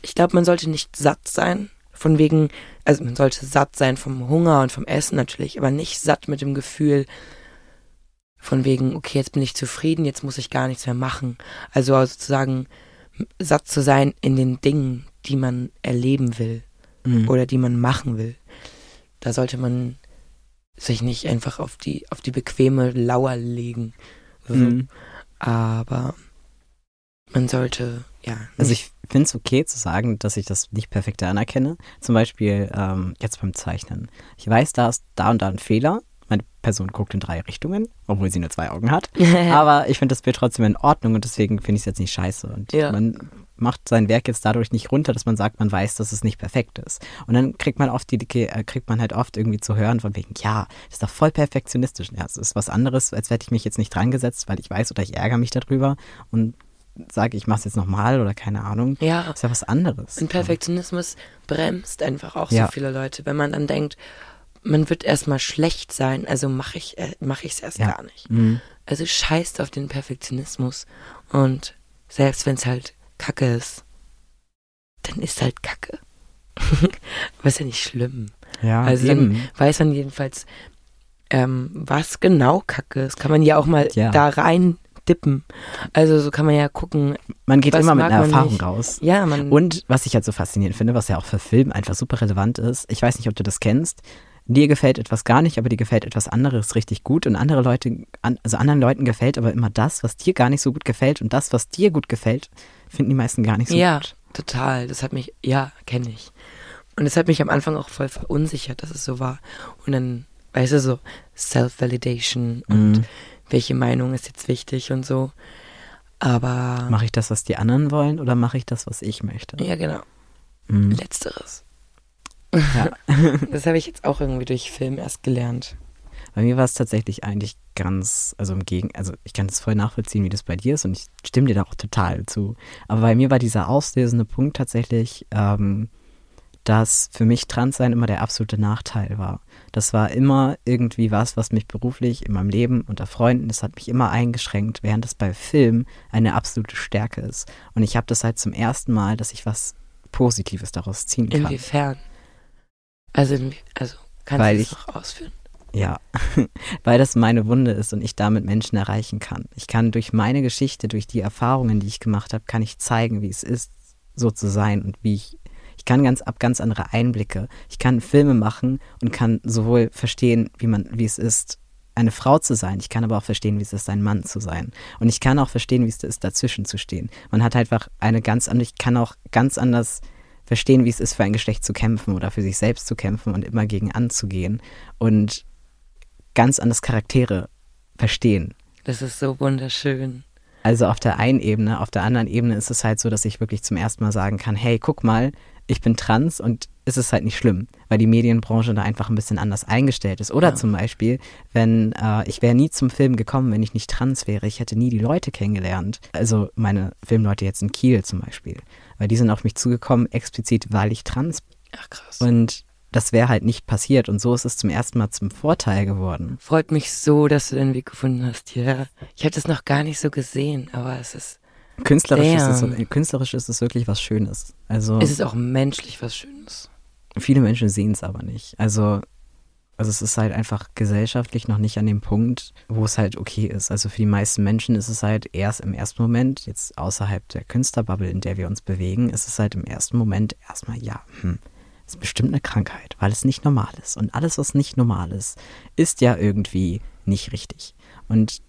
ich glaube, man sollte nicht satt sein, von wegen, also man sollte satt sein vom Hunger und vom Essen natürlich, aber nicht satt mit dem Gefühl, von wegen, okay, jetzt bin ich zufrieden, jetzt muss ich gar nichts mehr machen. Also sozusagen satt zu sein in den Dingen, die man erleben will mhm. oder die man machen will. Da sollte man sich nicht einfach auf die, auf die bequeme Lauer legen. So. Mhm. Aber man sollte, ja. Also ich finde es okay zu sagen, dass ich das nicht perfekt anerkenne. Zum Beispiel ähm, jetzt beim Zeichnen. Ich weiß, da ist da und da ein Fehler meine Person guckt in drei Richtungen, obwohl sie nur zwei Augen hat. Aber ich finde das Bild trotzdem in Ordnung und deswegen finde ich es jetzt nicht scheiße. Und ja. man macht sein Werk jetzt dadurch nicht runter, dass man sagt, man weiß, dass es nicht perfekt ist. Und dann kriegt man oft die, äh, kriegt man halt oft irgendwie zu hören von wegen, ja, das ist doch voll perfektionistisch. Ja, es ist was anderes, als hätte ich mich jetzt nicht dran gesetzt, weil ich weiß oder ich ärgere mich darüber und sage, ich mache es jetzt nochmal oder keine Ahnung. Ja. Das ist ja was anderes. Und Perfektionismus bremst einfach auch ja. so viele Leute, wenn man dann denkt, man wird erstmal schlecht sein, also mache ich äh, mach es erst ja. gar nicht. Mhm. Also scheißt auf den Perfektionismus und selbst wenn es halt Kacke ist, dann ist halt Kacke. Aber ist ja nicht schlimm. Ja, also eben. dann weiß man jedenfalls, ähm, was genau Kacke ist. Kann man ja auch mal ja. da rein dippen. Also so kann man ja gucken. Man geht immer mit einer Erfahrung nicht. raus. Ja, man. Und was ich halt so faszinierend finde, was ja auch für Film einfach super relevant ist, ich weiß nicht, ob du das kennst, dir gefällt etwas gar nicht, aber dir gefällt etwas anderes richtig gut und andere Leute, also anderen Leuten gefällt aber immer das, was dir gar nicht so gut gefällt und das, was dir gut gefällt, finden die meisten gar nicht so ja, gut. Ja, total. Das hat mich, ja, kenne ich. Und es hat mich am Anfang auch voll verunsichert, dass es so war. Und dann, weißt du, so Self-Validation und mhm. welche Meinung ist jetzt wichtig und so. Aber. Mache ich das, was die anderen wollen oder mache ich das, was ich möchte? Ja, genau. Mhm. Letzteres. Ja. das habe ich jetzt auch irgendwie durch Film erst gelernt. Bei mir war es tatsächlich eigentlich ganz, also im Gegen, also ich kann das voll nachvollziehen, wie das bei dir ist und ich stimme dir da auch total zu. Aber bei mir war dieser auslösende Punkt tatsächlich, ähm, dass für mich Transsein immer der absolute Nachteil war. Das war immer irgendwie was, was mich beruflich in meinem Leben unter Freunden, das hat mich immer eingeschränkt, während es bei Film eine absolute Stärke ist. Und ich habe das halt zum ersten Mal, dass ich was Positives daraus ziehen kann. Inwiefern? Also, also kannst Weil du das noch ausführen? Ja, weil das meine Wunde ist und ich damit Menschen erreichen kann. Ich kann durch meine Geschichte, durch die Erfahrungen, die ich gemacht habe, kann ich zeigen, wie es ist, so zu sein und wie ich ich kann ganz ab ganz andere Einblicke. Ich kann Filme machen und kann sowohl verstehen, wie man, wie es ist, eine Frau zu sein. Ich kann aber auch verstehen, wie es ist, ein Mann zu sein. Und ich kann auch verstehen, wie es ist, dazwischen zu stehen. Man hat einfach eine ganz andere, ich kann auch ganz anders verstehen, wie es ist, für ein Geschlecht zu kämpfen oder für sich selbst zu kämpfen und immer gegen anzugehen und ganz anders Charaktere verstehen. Das ist so wunderschön. Also auf der einen Ebene, auf der anderen Ebene ist es halt so, dass ich wirklich zum ersten Mal sagen kann, hey, guck mal, ich bin trans und es ist halt nicht schlimm, weil die Medienbranche da einfach ein bisschen anders eingestellt ist. Oder ja. zum Beispiel, wenn äh, ich wäre nie zum Film gekommen, wenn ich nicht trans wäre. Ich hätte nie die Leute kennengelernt. Also meine Filmleute jetzt in Kiel zum Beispiel. Weil die sind auf mich zugekommen, explizit, weil ich trans bin. Ach krass. Und das wäre halt nicht passiert. Und so ist es zum ersten Mal zum Vorteil geworden. Freut mich so, dass du den Weg gefunden hast. Ja, ich hätte es noch gar nicht so gesehen, aber es ist Künstlerisch ist, es, künstlerisch ist es wirklich was Schönes. Also, es ist auch menschlich was Schönes. Viele Menschen sehen es aber nicht. Also, also es ist halt einfach gesellschaftlich noch nicht an dem Punkt, wo es halt okay ist. Also für die meisten Menschen ist es halt erst im ersten Moment, jetzt außerhalb der Künstlerbubble, in der wir uns bewegen, ist es halt im ersten Moment erstmal, ja, hm, ist bestimmt eine Krankheit, weil es nicht normal ist. Und alles, was nicht normal ist, ist ja irgendwie nicht richtig. Und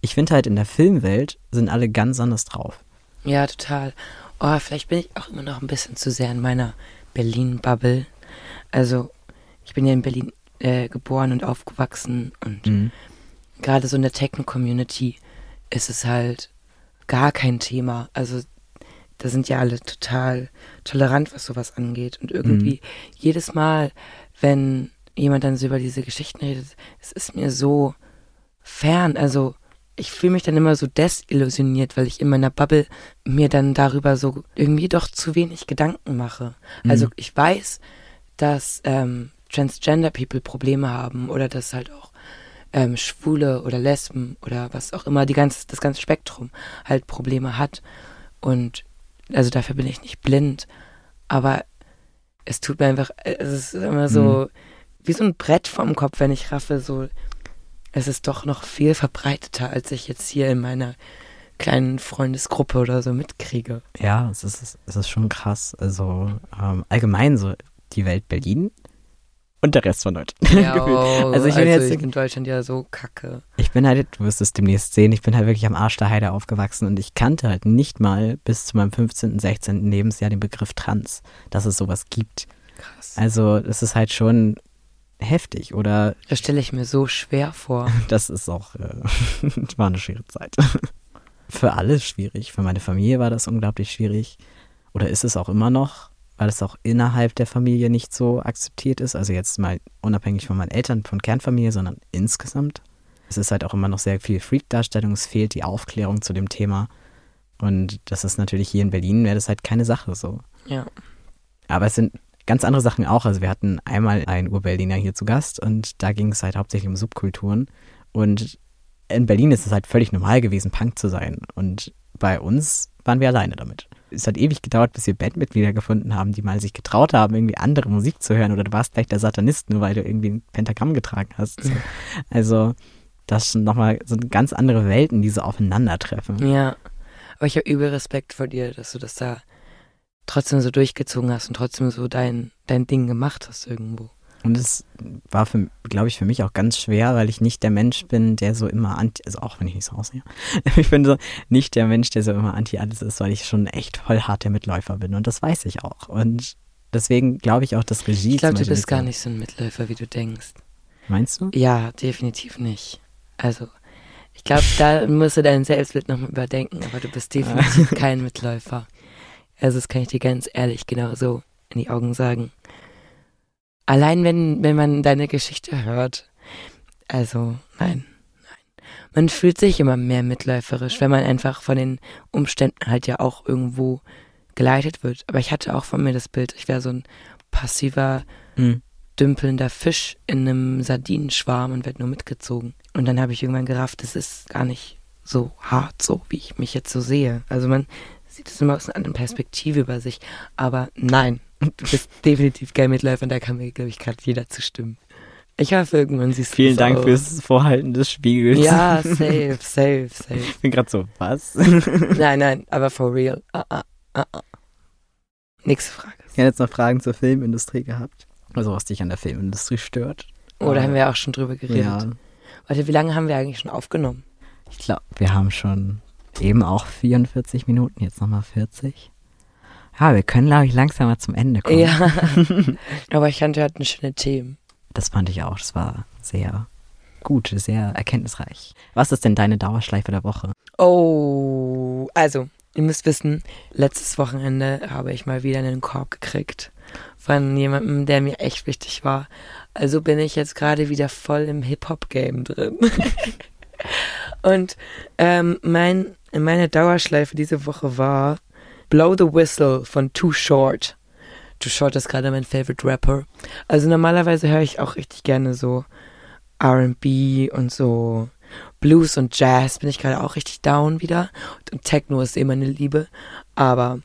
ich finde halt in der Filmwelt sind alle ganz anders drauf. Ja, total. Oh, vielleicht bin ich auch immer noch ein bisschen zu sehr in meiner Berlin-Bubble. Also, ich bin ja in Berlin äh, geboren und aufgewachsen und mhm. gerade so in der Techno-Community ist es halt gar kein Thema. Also, da sind ja alle total tolerant, was sowas angeht. Und irgendwie mhm. jedes Mal, wenn jemand dann so über diese Geschichten redet, es ist mir so fern. Also, ich fühle mich dann immer so desillusioniert, weil ich in meiner Bubble mir dann darüber so irgendwie doch zu wenig Gedanken mache. Mhm. Also ich weiß, dass ähm, Transgender People Probleme haben oder dass halt auch ähm, Schwule oder Lesben oder was auch immer, die ganze, das ganze Spektrum halt Probleme hat. Und also dafür bin ich nicht blind. Aber es tut mir einfach, es ist immer so mhm. wie so ein Brett vom Kopf, wenn ich raffe, so es ist doch noch viel verbreiteter, als ich jetzt hier in meiner kleinen Freundesgruppe oder so mitkriege. Ja, es ist, es ist schon krass. Also ähm, allgemein so die Welt Berlin und der Rest von Deutschland. Ja, oh, also ich bin also jetzt in Deutschland ja so kacke. Ich bin halt, du wirst es demnächst sehen, ich bin halt wirklich am Arsch der Heide aufgewachsen und ich kannte halt nicht mal bis zu meinem 15., 16. Lebensjahr den Begriff Trans, dass es sowas gibt. Krass. Also es ist halt schon heftig, oder? Das stelle ich mir so schwer vor. Das ist auch, äh, war eine schwere Zeit. Für alle schwierig. Für meine Familie war das unglaublich schwierig. Oder ist es auch immer noch, weil es auch innerhalb der Familie nicht so akzeptiert ist. Also jetzt mal unabhängig von meinen Eltern, von Kernfamilie, sondern insgesamt. Es ist halt auch immer noch sehr viel Freak-Darstellung. Es fehlt die Aufklärung zu dem Thema. Und das ist natürlich hier in Berlin, wäre das halt keine Sache so. Ja. Aber es sind ganz andere Sachen auch. Also wir hatten einmal einen Urberliner hier zu Gast und da ging es halt hauptsächlich um Subkulturen. Und in Berlin ist es halt völlig normal gewesen, Punk zu sein. Und bei uns waren wir alleine damit. Es hat ewig gedauert, bis wir Bandmitglieder gefunden haben, die mal sich getraut haben, irgendwie andere Musik zu hören. Oder du warst vielleicht der Satanist, nur weil du irgendwie ein Pentagramm getragen hast. So. Also das sind nochmal so ganz andere Welten, die so aufeinandertreffen. Ja, aber ich habe übel Respekt vor dir, dass du das da trotzdem so durchgezogen hast und trotzdem so dein, dein Ding gemacht hast irgendwo. Und es war, glaube ich, für mich auch ganz schwer, weil ich nicht der Mensch bin, der so immer anti, also auch wenn ich nicht so aussehe, ich bin so nicht der Mensch, der so immer anti alles ist, weil ich schon echt voll hart der Mitläufer bin und das weiß ich auch. Und deswegen glaube ich auch, dass Regie. Ich glaube, du bist gar nicht so ein Mitläufer, wie du denkst. Meinst du? Ja, definitiv nicht. Also, ich glaube, da musst du dein Selbstbild nochmal überdenken, aber du bist definitiv kein Mitläufer. Also das kann ich dir ganz ehrlich genau so in die Augen sagen. Allein wenn, wenn man deine Geschichte hört, also nein, nein. Man fühlt sich immer mehr mitläuferisch, wenn man einfach von den Umständen halt ja auch irgendwo geleitet wird. Aber ich hatte auch von mir das Bild, ich wäre so ein passiver, mhm. dümpelnder Fisch in einem Sardinenschwarm und werde nur mitgezogen. Und dann habe ich irgendwann gerafft, es ist gar nicht so hart, so wie ich mich jetzt so sehe. Also man sieht es immer aus einer anderen Perspektive über sich. Aber nein, du bist definitiv kein Mitläufer und da kann mir, glaube ich, gerade jeder zustimmen. Ich hoffe, irgendwann siehst du Vielen Dank auch. fürs Vorhalten des Spiegels. Ja, safe, safe, safe. Ich bin gerade so, was? nein, nein, aber for real. Ah, ah, ah, ah. Nächste Frage. Ich habe jetzt noch Fragen zur Filmindustrie gehabt. Also was dich an der Filmindustrie stört. Oh, da haben wir auch schon drüber geredet. Ja. Warte, wie lange haben wir eigentlich schon aufgenommen? Ich glaube, wir haben schon Eben auch 44 Minuten, jetzt nochmal 40. Ja, wir können, glaube ich, langsam mal zum Ende kommen. Ja, aber ich fand, wir hatten schöne Themen. Das fand ich auch. Das war sehr gut, sehr erkenntnisreich. Was ist denn deine Dauerschleife der Woche? Oh, also, ihr müsst wissen, letztes Wochenende habe ich mal wieder einen Korb gekriegt von jemandem, der mir echt wichtig war. Also bin ich jetzt gerade wieder voll im Hip-Hop-Game drin. Und ähm, mein meine Dauerschleife diese Woche war Blow the Whistle von Too Short. Too Short ist gerade mein Favorite Rapper. Also normalerweise höre ich auch richtig gerne so RB und so Blues und Jazz bin ich gerade auch richtig down wieder. Und Techno ist eh meine Liebe. Aber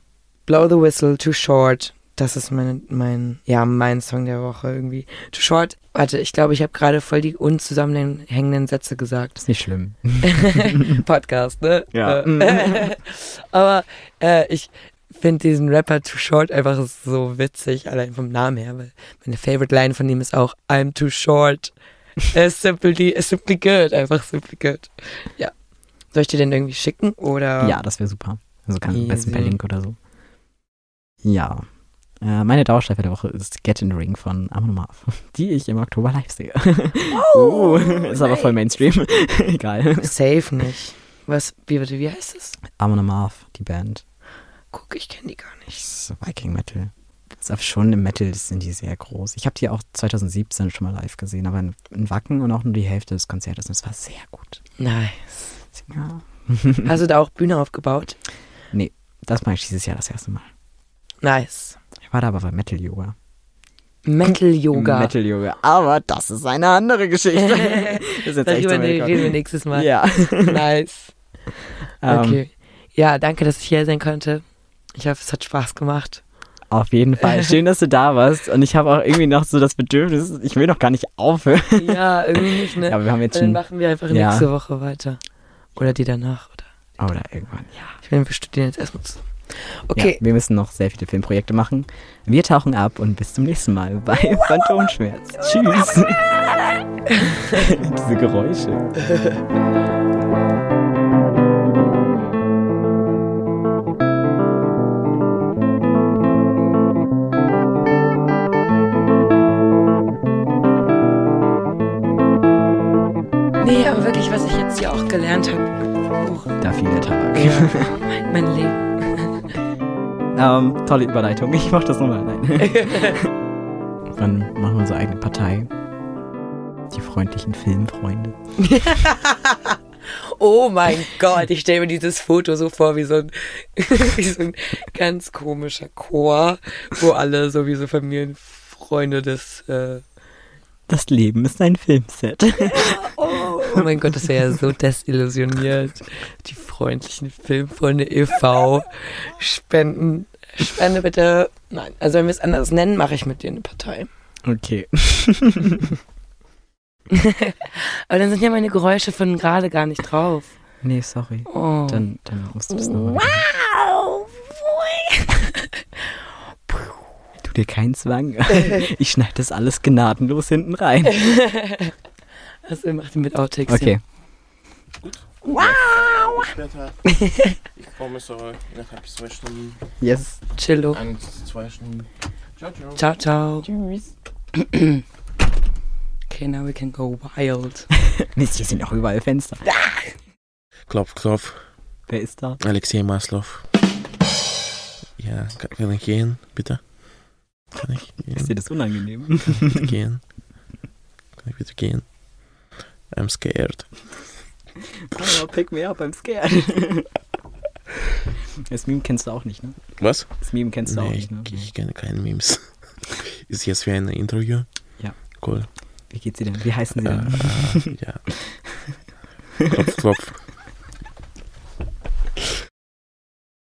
Blow the Whistle, Too Short, das ist mein, mein, ja, mein Song der Woche irgendwie. Too Short, warte, ich glaube, ich habe gerade voll die unzusammenhängenden Sätze gesagt. Ist nicht schlimm. Podcast, ne? Ja. Äh, aber äh, ich finde diesen Rapper Too Short einfach so witzig, allein vom Namen her, weil meine Favorite Line von ihm ist auch I'm too short. It's simply, simply good, einfach simply good. Ja. Soll ich dir den irgendwie schicken oder? Ja, das wäre super. Also kann besten per Link oder so. Ja. Äh, meine Dauerschleife der Woche ist Get in the Ring von Amon Marv, die ich im Oktober live sehe. Oh, uh, ist aber voll Mainstream. Egal. Safe nicht. Was, wie, wie heißt es? Amon Marv, die Band. Guck, ich kenne die gar nicht. Das ist Viking Metal. Das ist auch schon im Metal sind die sehr groß. Ich habe die auch 2017 schon mal live gesehen, aber in, in Wacken und auch nur die Hälfte des Konzertes. Und es war sehr gut. Nice. Ja. Hast du da auch Bühne aufgebaut? Nee, das mache ich dieses Jahr das erste Mal. Nice. War da aber bei Metal Yoga. Metal Yoga. Metal Yoga. Aber das ist eine andere Geschichte. das ist jetzt Darüber zum reden wir nächstes Mal. Ja. Nice. Ähm, Okay. Ja, danke, dass ich hier sein konnte. Ich hoffe, es hat Spaß gemacht. Auf jeden Fall. Schön, dass du da warst. Und ich habe auch irgendwie noch so das Bedürfnis, ich will noch gar nicht aufhören. Ja, irgendwie nicht, ne? Aber wir haben jetzt Dann machen wir einfach Ja. nächste Woche weiter. Oder die danach. Oder Oder irgendwann, ja. ich meine, wir studieren jetzt erstmal zusammen. Ja. Okay. Wir müssen noch sehr viele Filmprojekte machen. Wir tauchen ab und bis zum nächsten Mal bei Phantomschmerz. Tschüss. Diese Geräusche. Nee, aber wirklich, was ich jetzt hier auch gelernt habe. Oh, Da fiel der Tabak. ja, mein, mein Leben. Ähm, tolle Überleitung. Ich mach das nochmal. Nein. Dann machen wir unsere eigene Partei. Die freundlichen Filmfreunde. Oh mein Gott, ich stelle mir dieses Foto so vor wie so, ein, wie so ein ganz komischer Chor, wo alle sowieso Familienfreunde des. Äh, Das Leben ist ein Filmset. oh, mein Gott, das wäre ja so desillusioniert. Die freundlichen Filmfreunde e.V. Spenden. Spende bitte. Nein, also wenn wir es anders nennen, mache ich mit dir eine Partei. Okay. Aber dann sind ja meine Geräusche von gerade gar nicht drauf. Nee, sorry. Oh. Dann, dann musst du das nochmal. Wow! Tu dir keinen Zwang. Ich schneide das alles gnadenlos hinten rein. Also macht mit Outtakes. Okay. Wow! Später. Ich komme so innerhalb zwei Stunden. Yes. Chillo. Ein, zwei Stunden. Ciao, ciao. Ciao, ciao. Tschüss. Okay, now we can go wild. Mist, hier sind noch überall Fenster. Klopf, klopf. Wer ist da? Alexei Maslov. Ja, kann, kann ich gehen, bitte? Kann ich Ist gehen? dir das unangenehm? bitte gehen? Kann ich bitte gehen? I'm scared. Oh, pick me up, I'm scared. Das Meme kennst du auch nicht, ne? Was? Das Meme kennst du auch Nee, nicht, ne? ich, ich kenne keine Memes. Ist jetzt wie ein Interview? Ja. Cool. Wie geht's dir denn? Wie heißen sie Äh, denn? äh, ja. Klopf, klopf.